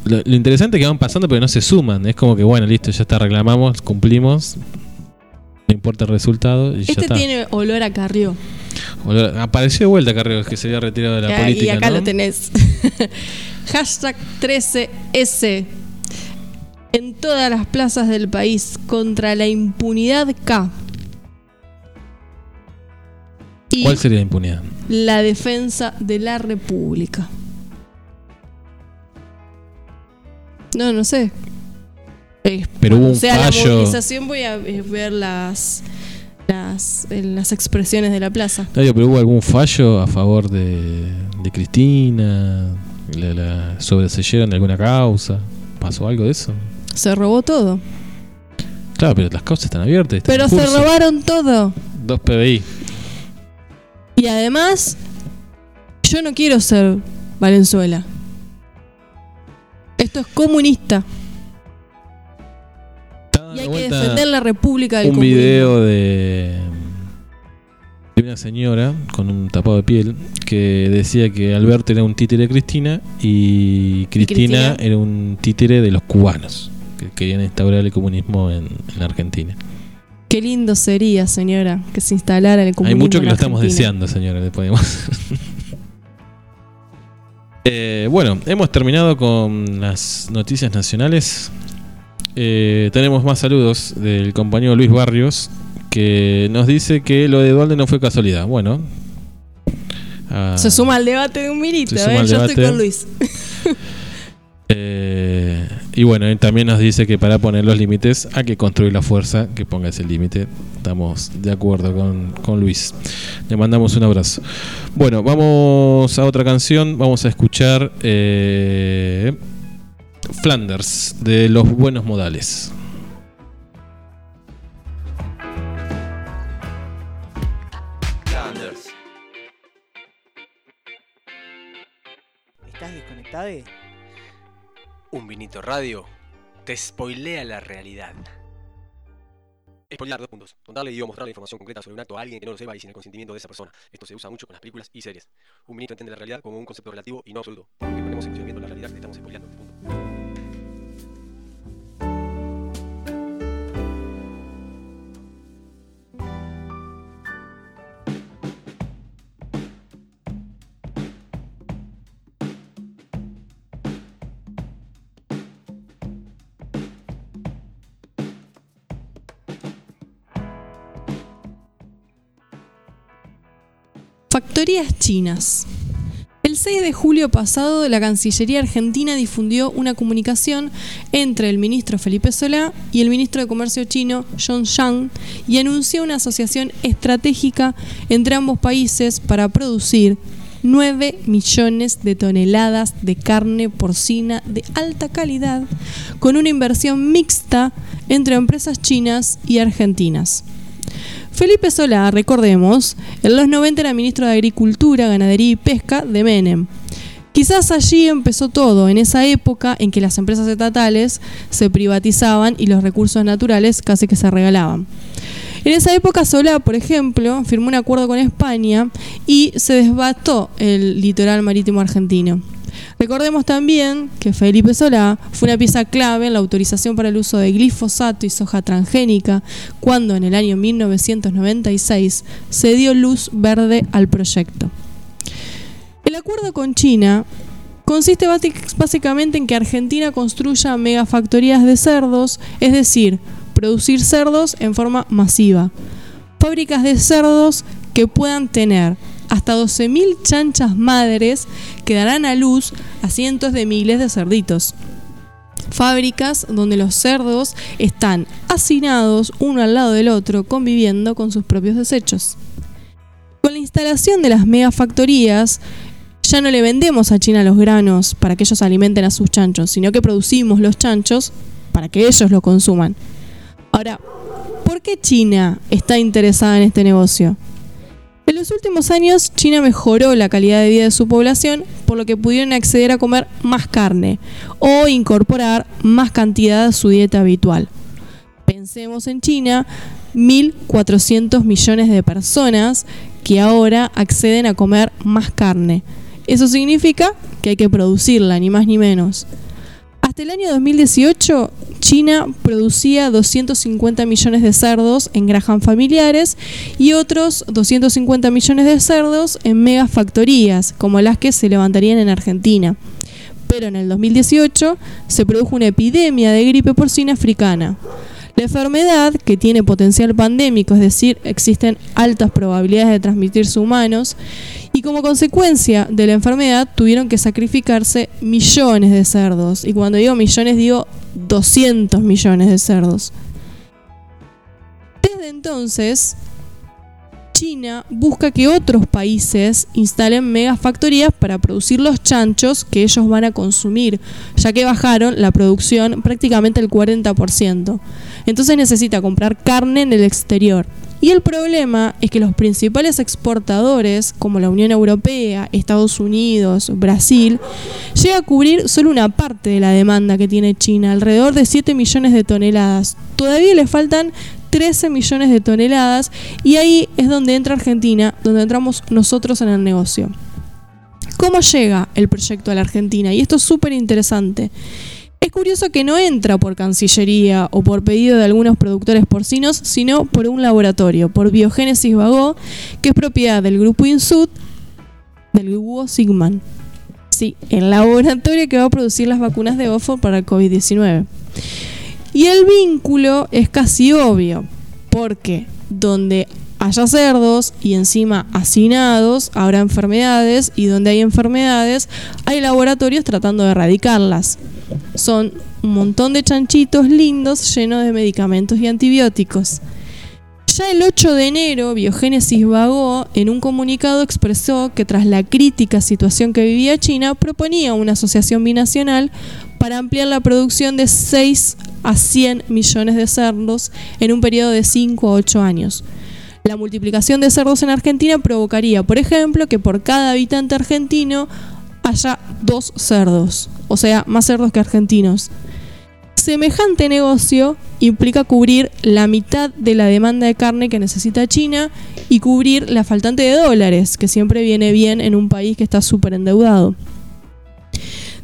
Lo, lo interesante es que van pasando, pero no se suman. Es como que, bueno, listo, ya está, reclamamos, cumplimos. No importa el resultado y ya Este está. tiene olor a carrió. Olor- Apareció de vuelta Carrió, que se había retirado de la Ah, política. y acá ¿no? lo tenés. Hashtag 13S. En todas las plazas del país contra la impunidad K. Y ¿Cuál sería la impunidad? la defensa de la República. No, no sé. Eh, Pero hubo un sea la fallo. movilización voy a eh, ver las las, eh, las expresiones de la plaza. Digo, pero hubo algún fallo a favor de, de Cristina, la, la sobreseyeron de alguna causa, pasó algo de eso. Se robó todo. Claro, pero las causas están abiertas. están Pero se robaron todo. Dos PBI. Y además, yo no quiero ser Valenzuela. Esto es comunista. Y hay que defender la República del un comunismo. video de, de una señora con un tapado de piel que decía que Alberto era un títere de Cristina y Cristina, Cristina? era un títere de los cubanos que querían instaurar el comunismo en, en Argentina. Qué lindo sería, señora, que se instalara el comunismo Hay mucho que en lo estamos deseando, señora. le podemos. Eh, bueno, hemos terminado con las noticias nacionales. Eh, tenemos más saludos del compañero Luis Barrios que nos dice que lo de Dualde no fue casualidad. Bueno, ah, Se suma al debate de un suma ¿eh? Yo estoy debate. con Luis. eh, Y bueno, él también nos dice que para poner los límites hay que construir la fuerza que ponga ese límite. Estamos de acuerdo con, con Luis. Le mandamos un abrazo. Bueno, vamos a otra canción. Vamos a escuchar eh, Flanders de los buenos modales. Flanders. ¿Estás desconectado? Un vinito radio te spoilea la realidad. Spoilear dos puntos. Contarle y o mostrarle información concreta sobre un acto a alguien que no lo sepa y sin el consentimiento de esa persona. Esto se usa mucho con las películas y series. Un vinito entiende la realidad como un concepto relativo y no absoluto. Porque ponemos en funcionamiento la realidad que estamos spoileando. Punto. Factorías chinas. El 6 de julio pasado, la Cancillería Argentina difundió una comunicación entre el ministro Felipe Solá y el ministro de Comercio chino, John Zhang, y anunció una asociación estratégica entre ambos países para producir 9 millones de toneladas de carne porcina de alta calidad, con una inversión mixta entre empresas chinas y argentinas. Felipe Solá, recordemos, en los 90 era ministro de Agricultura, Ganadería y Pesca de Menem. Quizás allí empezó todo, en esa época en que las empresas estatales se privatizaban y los recursos naturales casi que se regalaban. En esa época Solá, por ejemplo, firmó un acuerdo con España y se desbató el litoral marítimo argentino. Recordemos también que Felipe Solá fue una pieza clave en la autorización para el uso de glifosato y soja transgénica cuando en el año 1996 se dio luz verde al proyecto. El acuerdo con China consiste básic- básicamente en que Argentina construya megafactorías de cerdos, es decir, producir cerdos en forma masiva. Fábricas de cerdos que puedan tener hasta 12.000 chanchas madres que darán a luz a cientos de miles de cerditos. Fábricas donde los cerdos están hacinados uno al lado del otro, conviviendo con sus propios desechos. Con la instalación de las megafactorías, ya no le vendemos a China los granos para que ellos alimenten a sus chanchos, sino que producimos los chanchos para que ellos lo consuman. Ahora, ¿por qué China está interesada en este negocio? En los últimos años, China mejoró la calidad de vida de su población, por lo que pudieron acceder a comer más carne o incorporar más cantidad a su dieta habitual. Pensemos en China, 1.400 millones de personas que ahora acceden a comer más carne. Eso significa que hay que producirla, ni más ni menos. Hasta el año 2018, China producía 250 millones de cerdos en granjas familiares y otros 250 millones de cerdos en megafactorías, como las que se levantarían en Argentina. Pero en el 2018 se produjo una epidemia de gripe porcina africana. La enfermedad, que tiene potencial pandémico, es decir, existen altas probabilidades de transmitirse a humanos, y como consecuencia de la enfermedad tuvieron que sacrificarse millones de cerdos. Y cuando digo millones digo 200 millones de cerdos. Desde entonces, China busca que otros países instalen megafactorías para producir los chanchos que ellos van a consumir, ya que bajaron la producción prácticamente el 40%. Entonces necesita comprar carne en el exterior. Y el problema es que los principales exportadores, como la Unión Europea, Estados Unidos, Brasil, llega a cubrir solo una parte de la demanda que tiene China, alrededor de 7 millones de toneladas. Todavía le faltan 13 millones de toneladas y ahí es donde entra Argentina, donde entramos nosotros en el negocio. ¿Cómo llega el proyecto a la Argentina? Y esto es súper interesante. Es curioso que no entra por Cancillería o por pedido de algunos productores porcinos, sino por un laboratorio, por Biogénesis Vagó, que es propiedad del grupo Insud, del grupo Sigman. Sí, el laboratorio que va a producir las vacunas de Oxford para el COVID-19. Y el vínculo es casi obvio, porque donde haya cerdos y encima hacinados, habrá enfermedades y donde hay enfermedades hay laboratorios tratando de erradicarlas. Son un montón de chanchitos lindos llenos de medicamentos y antibióticos. Ya el 8 de enero, Biogénesis Vagó, en un comunicado, expresó que tras la crítica situación que vivía China, proponía una asociación binacional para ampliar la producción de 6 a 100 millones de cerdos en un periodo de 5 a 8 años. La multiplicación de cerdos en Argentina provocaría, por ejemplo, que por cada habitante argentino haya dos cerdos, o sea, más cerdos que argentinos. Semejante negocio implica cubrir la mitad de la demanda de carne que necesita China y cubrir la faltante de dólares, que siempre viene bien en un país que está súper endeudado.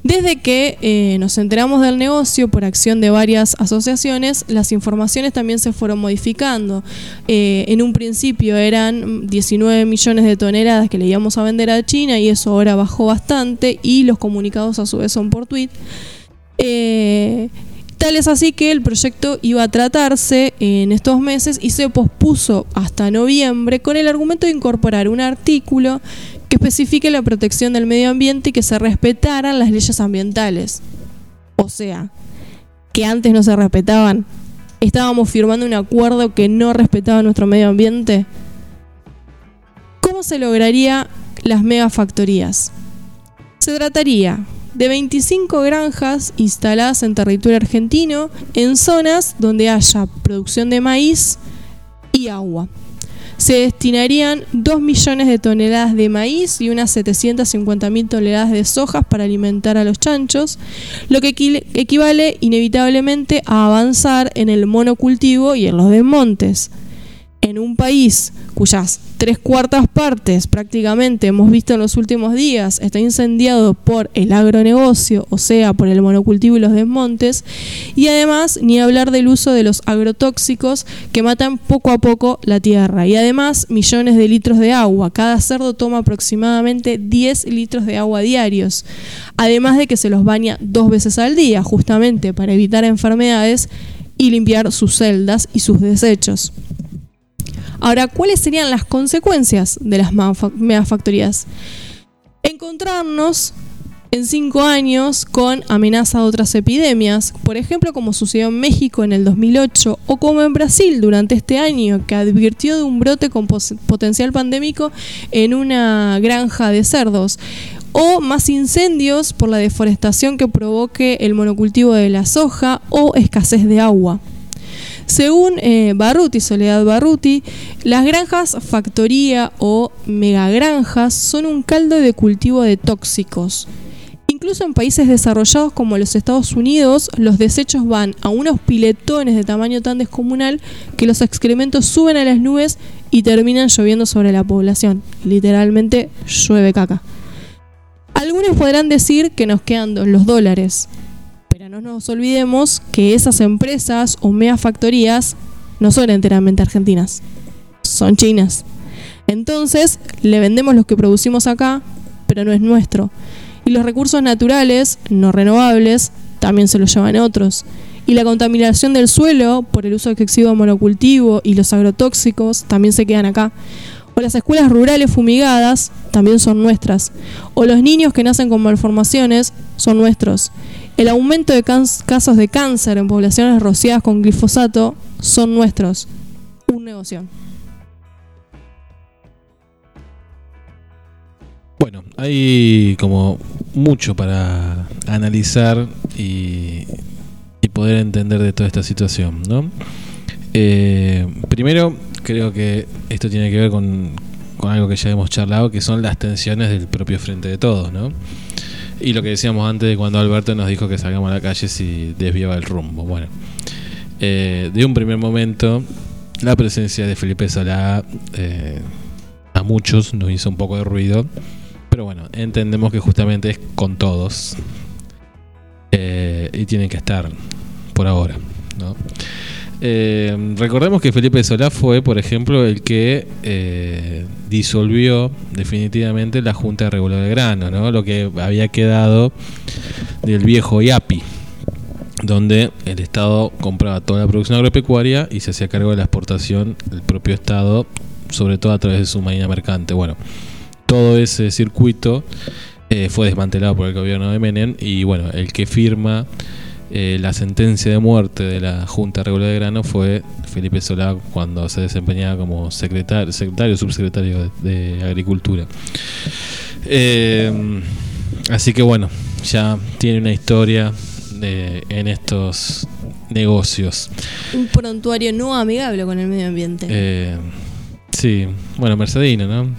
Desde que eh, nos enteramos del negocio por acción de varias asociaciones, las informaciones también se fueron modificando. Eh, en un principio eran 19 millones de toneladas que le íbamos a vender a China y eso ahora bajó bastante y los comunicados a su vez son por tweet. Eh, Tal es así que el proyecto iba a tratarse en estos meses y se pospuso hasta noviembre con el argumento de incorporar un artículo que especifique la protección del medio ambiente y que se respetaran las leyes ambientales. O sea, que antes no se respetaban. Estábamos firmando un acuerdo que no respetaba nuestro medio ambiente. ¿Cómo se lograría las megafactorías? Se trataría de 25 granjas instaladas en territorio argentino en zonas donde haya producción de maíz y agua. Se destinarían 2 millones de toneladas de maíz y unas 750 mil toneladas de sojas para alimentar a los chanchos, lo que equivale inevitablemente a avanzar en el monocultivo y en los desmontes en un país cuyas tres cuartas partes prácticamente hemos visto en los últimos días está incendiado por el agronegocio, o sea, por el monocultivo y los desmontes, y además ni hablar del uso de los agrotóxicos que matan poco a poco la tierra, y además millones de litros de agua. Cada cerdo toma aproximadamente 10 litros de agua diarios, además de que se los baña dos veces al día, justamente para evitar enfermedades y limpiar sus celdas y sus desechos. Ahora, ¿cuáles serían las consecuencias de las megafactorías? Encontrarnos en cinco años con amenaza de otras epidemias, por ejemplo como sucedió en México en el 2008 o como en Brasil durante este año que advirtió de un brote con potencial pandémico en una granja de cerdos, o más incendios por la deforestación que provoque el monocultivo de la soja o escasez de agua. Según eh, Barruti, Soledad Barruti, las granjas factoría o megagranjas son un caldo de cultivo de tóxicos. Incluso en países desarrollados como los Estados Unidos, los desechos van a unos piletones de tamaño tan descomunal que los excrementos suben a las nubes y terminan lloviendo sobre la población. Literalmente llueve caca. Algunos podrán decir que nos quedan los dólares, no nos olvidemos que esas empresas o megafactorías no son enteramente argentinas, son chinas. Entonces, le vendemos lo que producimos acá, pero no es nuestro. Y los recursos naturales, no renovables, también se los llevan otros. Y la contaminación del suelo por el uso excesivo de monocultivo y los agrotóxicos también se quedan acá. O las escuelas rurales fumigadas también son nuestras. O los niños que nacen con malformaciones son nuestros. El aumento de casos de cáncer en poblaciones rociadas con glifosato son nuestros. Un negocio. Bueno, hay como mucho para analizar y, poder entender de toda esta situación, ¿no? Eh, primero, creo que esto tiene que ver con, con algo que ya hemos charlado, que son las tensiones del propio frente de todos, ¿no? Y lo que decíamos antes de cuando Alberto nos dijo que salgamos a la calle si desviaba el rumbo. Bueno, eh, de un primer momento, la presencia de Felipe Solá eh, a muchos nos hizo un poco de ruido. Pero bueno, entendemos que justamente es con todos. Eh, y tienen que estar por ahora. ¿no? Eh, recordemos que Felipe Solá fue, por ejemplo, el que eh, disolvió definitivamente la Junta de Regulador de Grano, ¿no? lo que había quedado del viejo IAPI, donde el Estado compraba toda la producción agropecuaria y se hacía cargo de la exportación del propio Estado, sobre todo a través de su marina mercante. Bueno, todo ese circuito eh, fue desmantelado por el gobierno de Menem y bueno, el que firma eh, la sentencia de muerte de la Junta Regular de Grano fue Felipe Solá cuando se desempeñaba como secretario, secretario subsecretario de, de Agricultura. Eh, así que bueno, ya tiene una historia de- en estos negocios. Un prontuario no amigable con el medio ambiente. Eh, sí, bueno, Mercedino, ¿no?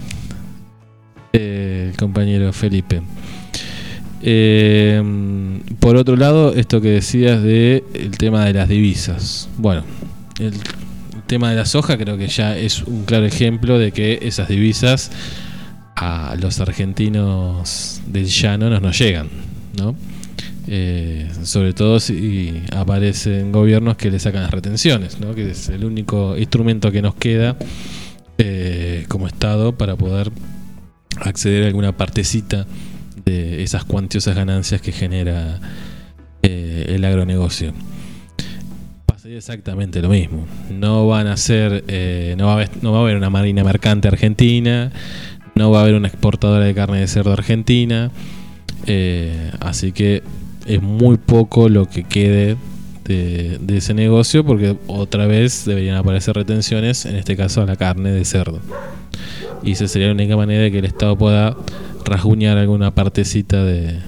Eh, el compañero Felipe. Eh, por otro lado, esto que decías de el tema de las divisas. Bueno, el, tema de la soja creo que ya es un claro ejemplo de que esas divisas a los argentinos del llano nos, nos llegan, ¿no? Eh, sobre todo si aparecen gobiernos que le sacan las retenciones, ¿no? que es el único instrumento que nos queda eh, como Estado para poder acceder a alguna partecita esas cuantiosas ganancias que genera eh, el agronegocio. Pasaría exactamente lo mismo. No van a ser, eh, no, va a haber, no va a haber una marina mercante argentina, no va a haber una exportadora de carne de cerdo argentina, eh, así que es muy poco lo que quede de, de ese negocio porque otra vez deberían aparecer retenciones, en este caso a la carne de cerdo. Y esa sería la única manera de que el Estado pueda rasguñar alguna partecita de,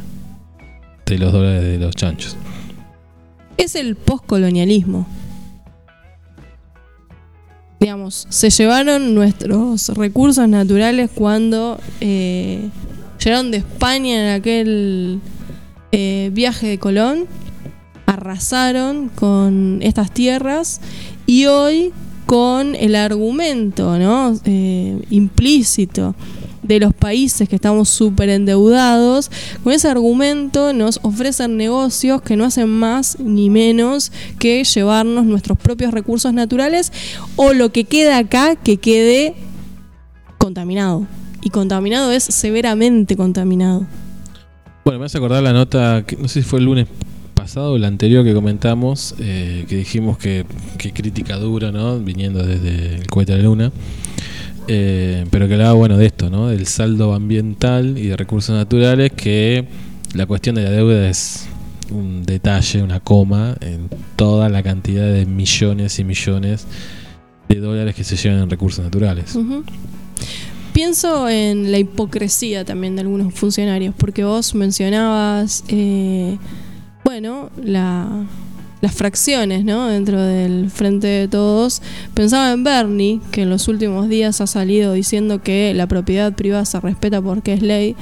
de los dólares de los chanchos. Es el postcolonialismo. Digamos, se llevaron nuestros recursos naturales cuando eh, llegaron de España en aquel eh, viaje de Colón, arrasaron con estas tierras y hoy con el argumento. Eh, implícito de los países que estamos súper endeudados, con ese argumento nos ofrecen negocios que no hacen más ni menos que llevarnos nuestros propios recursos naturales o lo que queda acá que quede contaminado. Y contaminado es severamente contaminado. Bueno, me vas a acordar la nota, que no sé si fue el lunes pasado o el anterior que comentamos, eh, que dijimos que, crítica dura, ¿no? Viniendo desde el cohete a la luna. Eh, pero que hablaba, bueno, de esto, ¿no? Del saldo ambiental y de recursos naturales, que la cuestión de la deuda es un detalle, una coma en toda la cantidad de millones y millones de dólares que se llevan en recursos naturales. Pienso en la hipocresía también de algunos funcionarios, porque vos mencionabas, eh, bueno, la- las fracciones, ¿no? Dentro del Frente de Todos. Pensaba en Bernie, que en los últimos días ha salido diciendo que la propiedad privada se respeta porque es ley.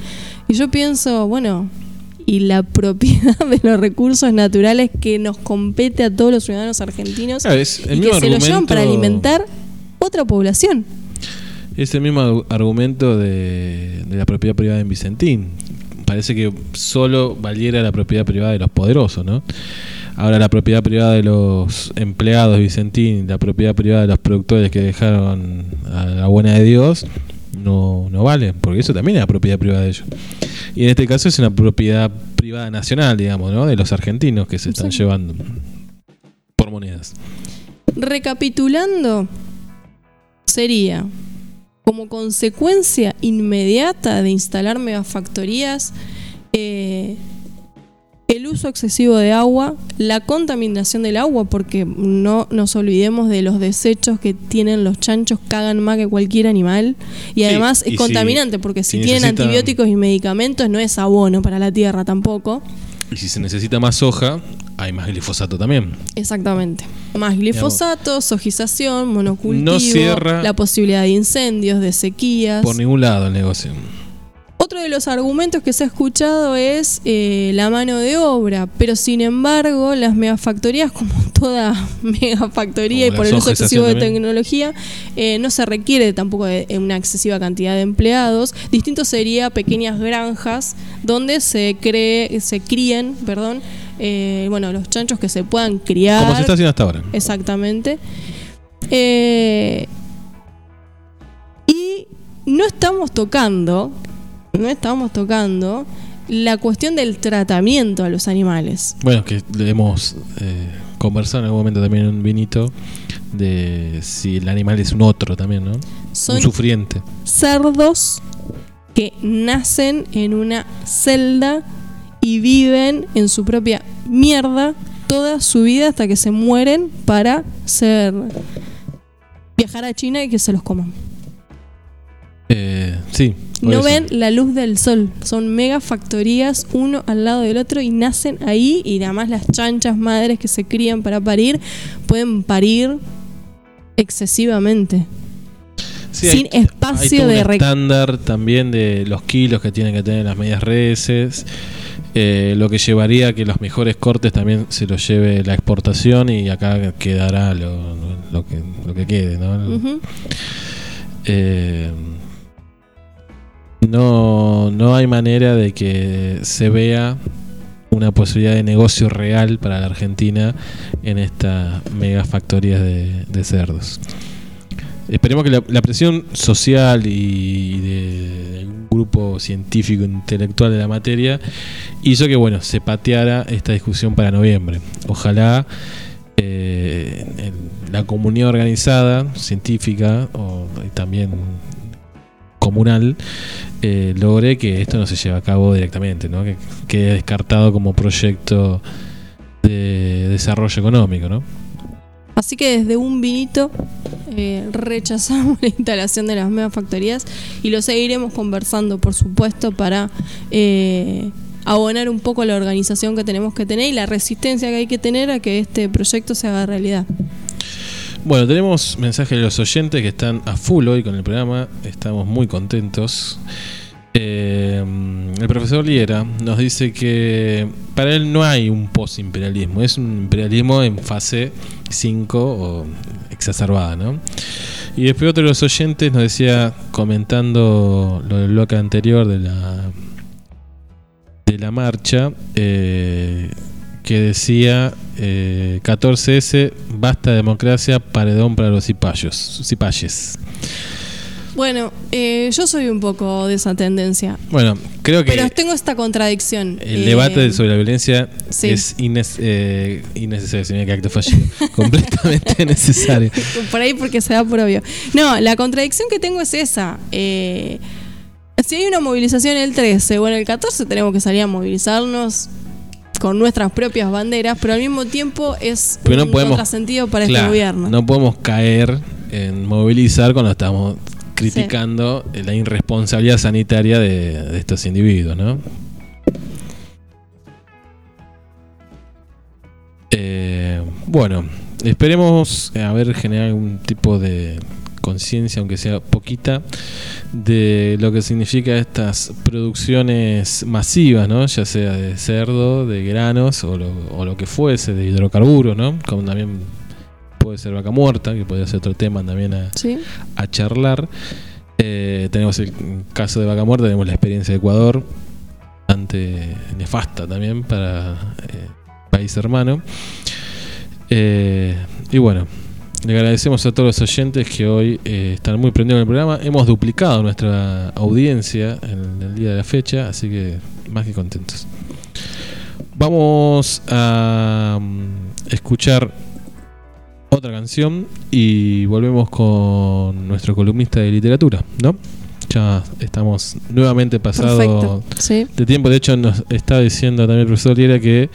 Y yo pienso, bueno, y la propiedad de los recursos naturales que nos compete a todos los ciudadanos argentinos Claro, es el y mismo que se lo llevan para alimentar otra población. Es el mismo argu- argumento de, de la propiedad privada en Vicentín. Parece que solo valiera la propiedad privada de los poderosos, ¿no? Ahora la propiedad privada de los empleados Vicentín, la propiedad privada de los productores que dejaron a la buena de Dios, no, no vale, porque eso también es la propiedad privada de ellos. Y en este caso es una propiedad privada nacional, digamos, ¿no? De los argentinos que se están Sí. llevando por monedas. Recapitulando, sería como consecuencia inmediata de instalar megafactorías, eh, el uso excesivo de agua, la contaminación del agua, porque no nos olvidemos de los desechos que tienen los chanchos, cagan más que cualquier animal, y además es contaminante, porque si, si tienen antibióticos y medicamentos no es abono para la tierra tampoco. Y si se necesita más soja, hay más glifosato también. Exactamente. Más glifosato, sojización, monocultivo, No cierra- la posibilidad de incendios, de sequías. Por ningún lado el negocio. Otro de los argumentos que se ha escuchado es eh, la mano de obra, pero sin embargo las megafactorías, como toda megafactoría y por el uso excesivo de también. tecnología, eh, no se requiere tampoco de una excesiva cantidad de empleados. Distinto sería pequeñas granjas donde se cree, se críen, perdón, eh, bueno, los chanchos que se puedan criar. Como se está haciendo hasta ahora. Exactamente. Eh, y no estamos tocando, no estamos tocando la cuestión del tratamiento a los animales. Bueno, que le hemos eh, conversado en algún momento también en un vinito de si el animal es un otro también, ¿no? Son Un sufriente. cerdos que nacen en una celda y viven en su propia mierda toda su vida hasta que se mueren para ser viajar a China y que se los coman. Eh, sí. No eso. ven la luz del sol. Son mega factorías uno al lado del otro y nacen ahí y nada más las chanchas madres que se crían para parir pueden parir excesivamente. Sí, sin hay- espacio hay todo de un estándar también de los kilos que tienen que tener las medias reses. Eh, lo que llevaría a que los mejores cortes también se los lleve la exportación y acá quedará lo, lo que, lo que quede. Eh, no, no hay manera de que se vea una posibilidad de negocio real para la Argentina en estas mega factorías de, de cerdos. Esperemos que la, presión social y de, de grupo científico intelectual de la materia hizo que bueno se pateara esta discusión para noviembre. Ojalá eh, la comunidad organizada, científica o también comunal, eh, logre que esto no se lleve a cabo directamente, ¿no? que quede descartado como proyecto de desarrollo económico. ¿no? Así que desde un vinito eh, rechazamos la instalación de las mega factorías y lo seguiremos conversando, por supuesto, para eh, abonar un poco la organización que tenemos que tener y la resistencia que hay que tener a que este proyecto se haga realidad. Bueno, tenemos mensajes de los oyentes que están a full hoy con el programa. Estamos muy contentos. Eh, el profesor Liera nos dice que para él no hay un post-imperialismo, es un imperialismo en fase 5 o exacerbada, ¿no? Y después otro de los oyentes nos decía, comentando lo del bloque anterior de la, de la marcha, eh, que decía eh, 14S, basta democracia, paredón para los cipayos, cipayes. Bueno, eh, yo soy un poco de esa tendencia, Bueno, creo que pero tengo esta contradicción. el Eh, debate sobre la violencia sí. es eh, innecesario, se me que acto fallido, completamente necesario. Por ahí porque se da por obvio. No, la contradicción que tengo es esa. Eh, si hay una movilización el 13 o en el 14 tenemos que salir a movilizarnos con nuestras propias banderas, pero al mismo tiempo es Pero no un podemos- contrasentido para Claro, este gobierno. No podemos caer en movilizar cuando estamos criticando la irresponsabilidad sanitaria de, estos individuos, ¿no? Eh, bueno, esperemos haber generado algún tipo de conciencia, aunque sea poquita, de lo que significa estas producciones masivas, ¿no? Ya sea de cerdo, de granos o lo, o lo que fuese, de hidrocarburos, ¿no? Como también puede ser vaca muerta, que podría ser otro tema también a, ¿Sí? a charlar. Eh, tenemos el caso de Vaca Muerta, tenemos la experiencia de Ecuador, bastante nefasta también para eh, país hermano. Eh, y bueno, le agradecemos a todos los oyentes que hoy eh, están muy prendidos en el programa. Hemos duplicado nuestra audiencia en el día de la fecha, así que más que contentos. Vamos a mm, escuchar otra canción y volvemos con nuestro columnista de literatura, ¿no? Ya estamos nuevamente pasado. Sí. de tiempo. De hecho, nos está diciendo también el profesor Liera que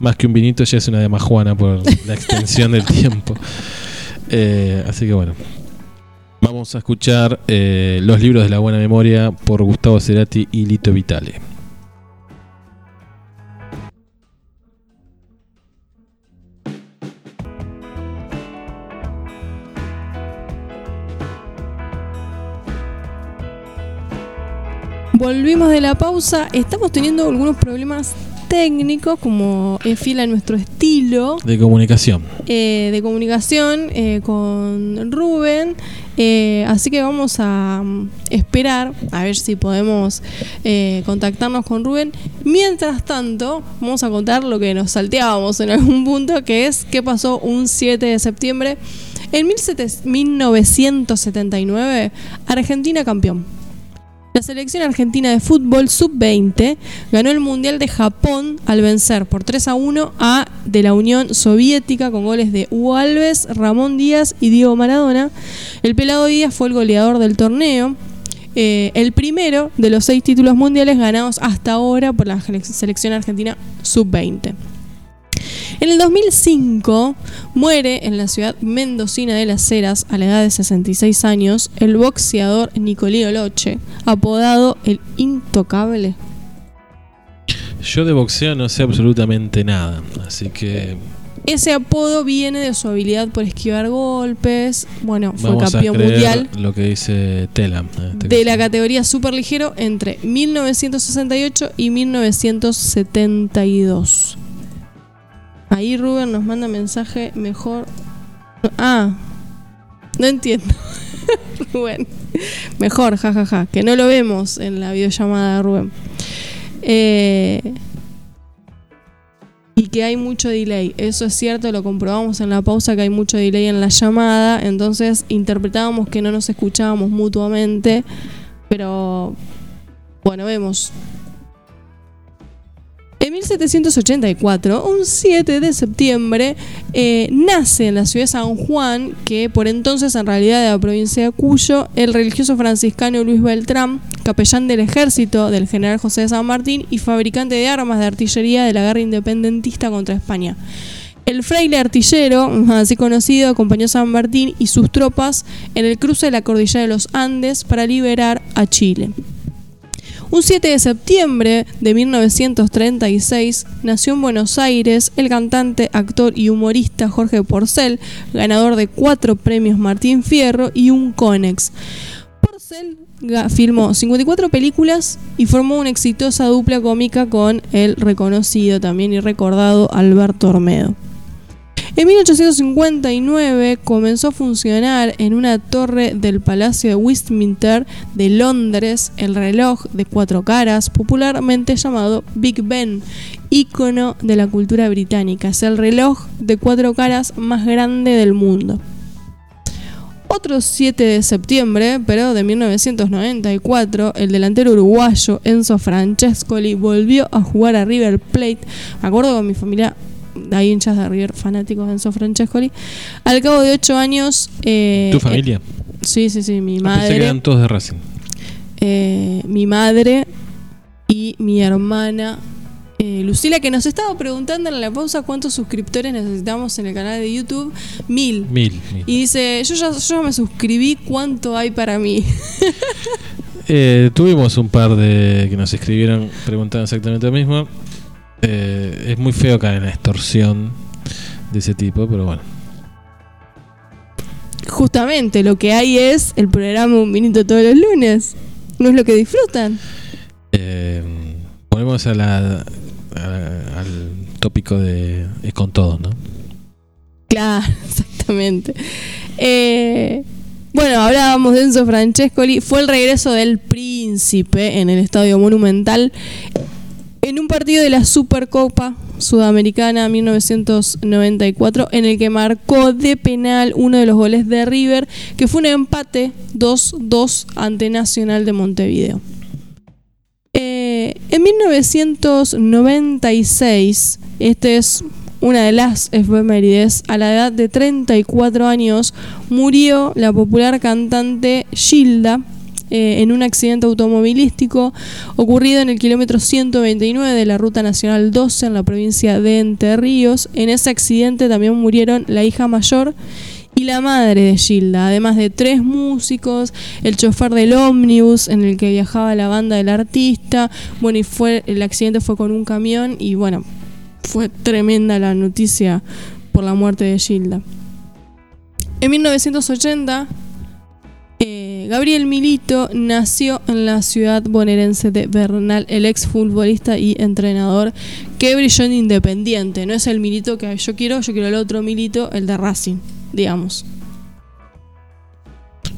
más que un vinito ya es una de majuana por la extensión del tiempo. Eh, así que bueno, vamos a escuchar eh, los libros de la buena memoria por Gustavo Cerati y Lito Vitale. Volvimos de la pausa. Estamos teniendo algunos problemas técnicos, como es fiel a nuestro estilo. De comunicación. eh, de comunicación eh, con Rubén. Eh, así que vamos a mm, esperar a ver si podemos contactarnos con Rubén. Mientras tanto, vamos a contar lo que nos salteábamos en algún punto, que es qué pasó un 7 de septiembre. En 17 1979, Argentina campeón. La selección argentina de fútbol sub-20 ganó el Mundial de Japón al vencer por 3 a 1 a de la Unión Soviética con goles de Hugo Alves, Ramón Díaz y Diego Maradona. El pelado Díaz fue el goleador del torneo. eh, el primero de los seis títulos mundiales ganados hasta ahora por la selección argentina sub-20. En el 2005 muere en la ciudad mendocina de Las Heras, a la edad de 66 años, el boxeador Nicolino Loche, apodado el Intocable. Yo de boxeo no sé absolutamente nada, así que Ese apodo viene de su habilidad por esquivar golpes. Bueno, fue vamos a campeón creer mundial lo que dice Telam. en este de caso. la categoría superligero entre 1968 y 1972. Ahí Rubén nos manda mensaje mejor. Ah, no entiendo. Rubén. Mejor, jajaja. Que no lo vemos en la videollamada de Rubén. Eh, y que hay mucho delay. Eso es cierto, lo comprobamos en la pausa que hay mucho delay en la llamada. Entonces interpretábamos que no nos escuchábamos mutuamente. Pero bueno, vemos. En 1784, un 7 de septiembre, eh, nace en la ciudad de San Juan, que por entonces en realidad de la provincia de Cuyo, el religioso franciscano Luis Beltrán, capellán del ejército del general José de San Martín y fabricante de armas de artillería de la guerra independentista contra España. El fraile artillero, así conocido, acompañó a San Martín y sus tropas en el cruce de la cordillera de los Andes para liberar a Chile. Un 7 de septiembre de 1936 nació en Buenos Aires el cantante, actor y humorista Jorge Porcel, ganador de cuatro premios Martín Fierro y un Conex. Porcel filmó 54 películas y formó una exitosa dupla cómica con el reconocido también y recordado Alberto Ormedo. En 1859 comenzó a funcionar en una torre del Palacio de Westminster de Londres el reloj de cuatro caras, popularmente llamado Big Ben, ícono de la cultura británica. Es el reloj de cuatro caras más grande del mundo. Otro 7 de septiembre, pero de 1994, el delantero uruguayo Enzo Francescoli volvió a jugar a River Plate. Me acuerdo con mi familia, hay hinchas de River fanáticos de Enzo Francescoli. Al cabo de 8 años. eh, ¿Tu familia? eh, sí, sí, sí, mi Ah, Pensé que madre. eran todos de Racing. eh, mi madre y mi hermana eh, Lucila, que nos estaba preguntando en la pausa cuántos suscriptores necesitamos en el canal de YouTube. Mil. Mil. mil. Y dice, yo ya, yo me suscribí, ¿cuánto hay para mí? Eh, tuvimos un par de que nos escribieron preguntando exactamente lo mismo. Eh, es muy feo caer en la extorsión de ese tipo, pero bueno. Justamente, lo que hay es el programa Un Minuto todos los lunes. ¿No es lo que disfrutan? Eh, volvemos a la, a- al tópico de es con todo, ¿no? Claro, exactamente. Eh, bueno, hablábamos de Enzo Francescoli. Fue el regreso del príncipe en el Estadio Monumental en un partido de la Supercopa Sudamericana 1994 en el que marcó de penal uno de los goles de River, que fue un empate 2-2 ante Nacional de Montevideo. Eh, en 1996, este es una de las efemérides, a la edad de 34 años, murió la popular cantante Gilda eh, en un accidente automovilístico ocurrido en el kilómetro 129 de la Ruta Nacional 12 en la provincia de Entre Ríos. En ese accidente también murieron la hija mayor y la madre de Gilda, además de tres músicos, el chofer del ómnibus en el que viajaba la banda del artista. Bueno, y fue el accidente fue con un camión y bueno, fue tremenda la noticia por la muerte de Gilda. En 1980, eh, Gabriel Milito nació en la ciudad bonaerense de Bernal, el ex futbolista y entrenador que brilló en Independiente. No es el Milito que yo quiero, yo quiero el otro Milito, el de Racing, digamos.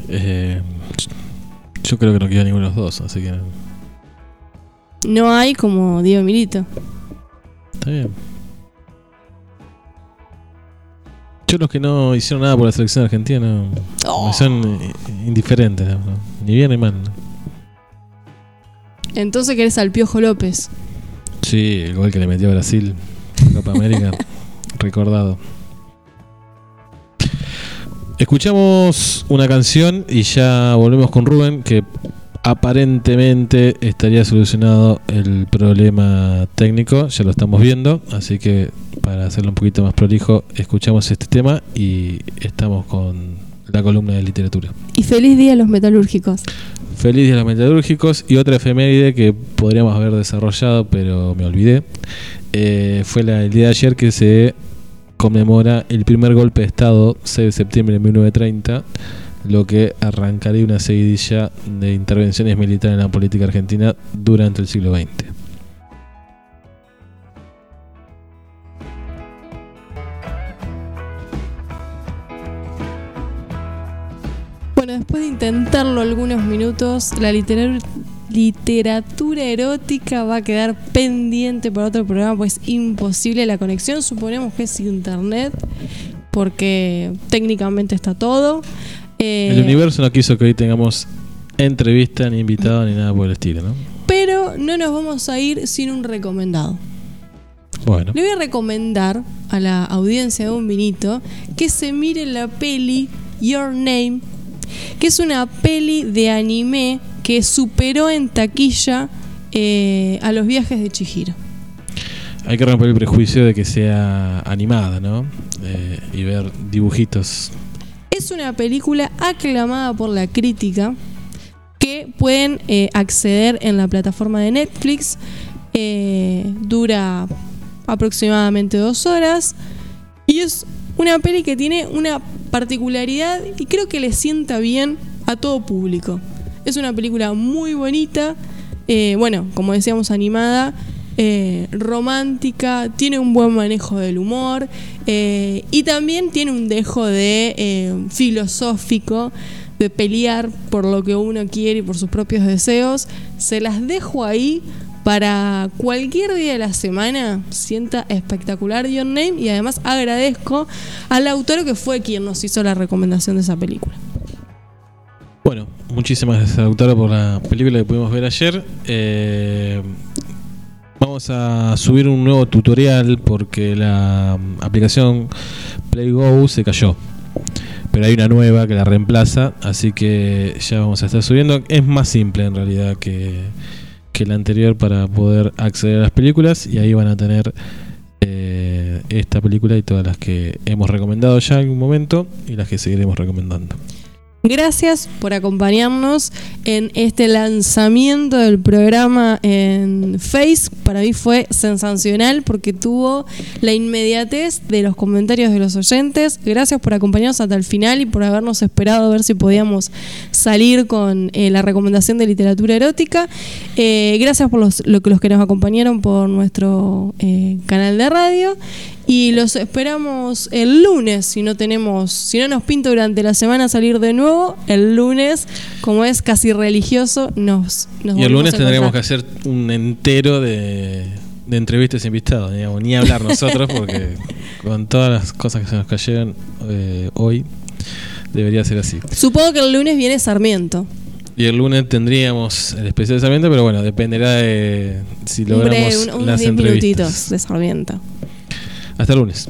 Eh, yo creo que no quiero ninguno de los dos, así que No hay como Diego Milito. está bien. Yo los que no hicieron nada por la selección argentina Oh. son eh, indiferentes, ¿no? ni bien ni mal. Entonces querés al Piojo López. Sí, el gol que le metió a Brasil, en Copa América, recordado. Escuchamos una canción y ya volvemos con Rubén, que aparentemente estaría solucionado el problema técnico, ya lo estamos viendo, así que para hacerlo un poquito más prolijo, escuchamos este tema y estamos con la columna de literatura. Y feliz día a los metalúrgicos. Feliz día a los metalúrgicos y otra efeméride que podríamos haber desarrollado, pero me olvidé, eh, fue la, el día de ayer que se conmemora el primer golpe de Estado, 6 de septiembre de 1930 lo que arrancaría una seguidilla de intervenciones militares en la política argentina durante el siglo XX. Bueno, después de intentarlo algunos minutos, la literatura erótica va a quedar pendiente para otro programa, pues imposible la conexión. Suponemos que es internet, porque técnicamente está todo. El Eh, universo no quiso que hoy tengamos entrevista, ni invitado, ni nada por el estilo, ¿no? Pero no nos vamos a ir sin un recomendado. Bueno, Le voy a recomendar a la audiencia de un vinito que se mire la peli Your Name, que es una peli de anime que superó en taquilla eh, a los viajes de Chihiro. hay que romper el prejuicio de que sea animada, ¿no? Eh, y ver dibujitos. Es una película aclamada por la crítica que pueden eh, acceder en la plataforma de Netflix. Eh, dura aproximadamente dos horas y es una peli que tiene una particularidad y creo que le sienta bien a todo público. Es una película muy bonita, eh, bueno, como decíamos, animada, eh, romántica, tiene un buen manejo del humor eh, y también tiene un dejo de eh, filosófico de pelear por lo que uno quiere y por sus propios deseos. Se las dejo ahí para cualquier día de la semana. Sienta espectacular Your Name y además agradezco al autor que fue quien nos hizo la recomendación de esa película. Bueno, muchísimas gracias, doctora, por la película que pudimos ver ayer. Vamos a subir un nuevo tutorial porque la mm, aplicación PlayGo se cayó. Pero hay una nueva que la reemplaza, así que ya vamos a estar subiendo. Es más simple en realidad que, que la anterior para poder acceder a las películas y ahí van a tener eh, esta película y todas las que hemos recomendado ya en un momento y las que seguiremos recomendando. Gracias por acompañarnos en este lanzamiento del programa en Face. Para mí fue sensacional porque tuvo la inmediatez de los comentarios de los oyentes. Gracias por acompañarnos hasta el final y por habernos esperado a ver si podíamos salir con eh, la recomendación de literatura erótica. Eh, gracias por los, lo que- los que nos acompañaron por nuestro eh, canal de radio. Y los esperamos el lunes, si no tenemos, si no nos pinta durante la semana salir de nuevo, el lunes, como es casi religioso, nos, nos Y el lunes tendremos que hacer un entero de, de entrevistas invitados, digamos, ni hablar nosotros, porque con todas las cosas que se nos cayeron eh, hoy, debería ser así. Supongo que el lunes viene Sarmiento. Y el lunes tendríamos el especial de Sarmiento, pero bueno, dependerá de si logramos un- unos las 10 entrevistas. minutitos de Sarmiento. Hasta el lunes.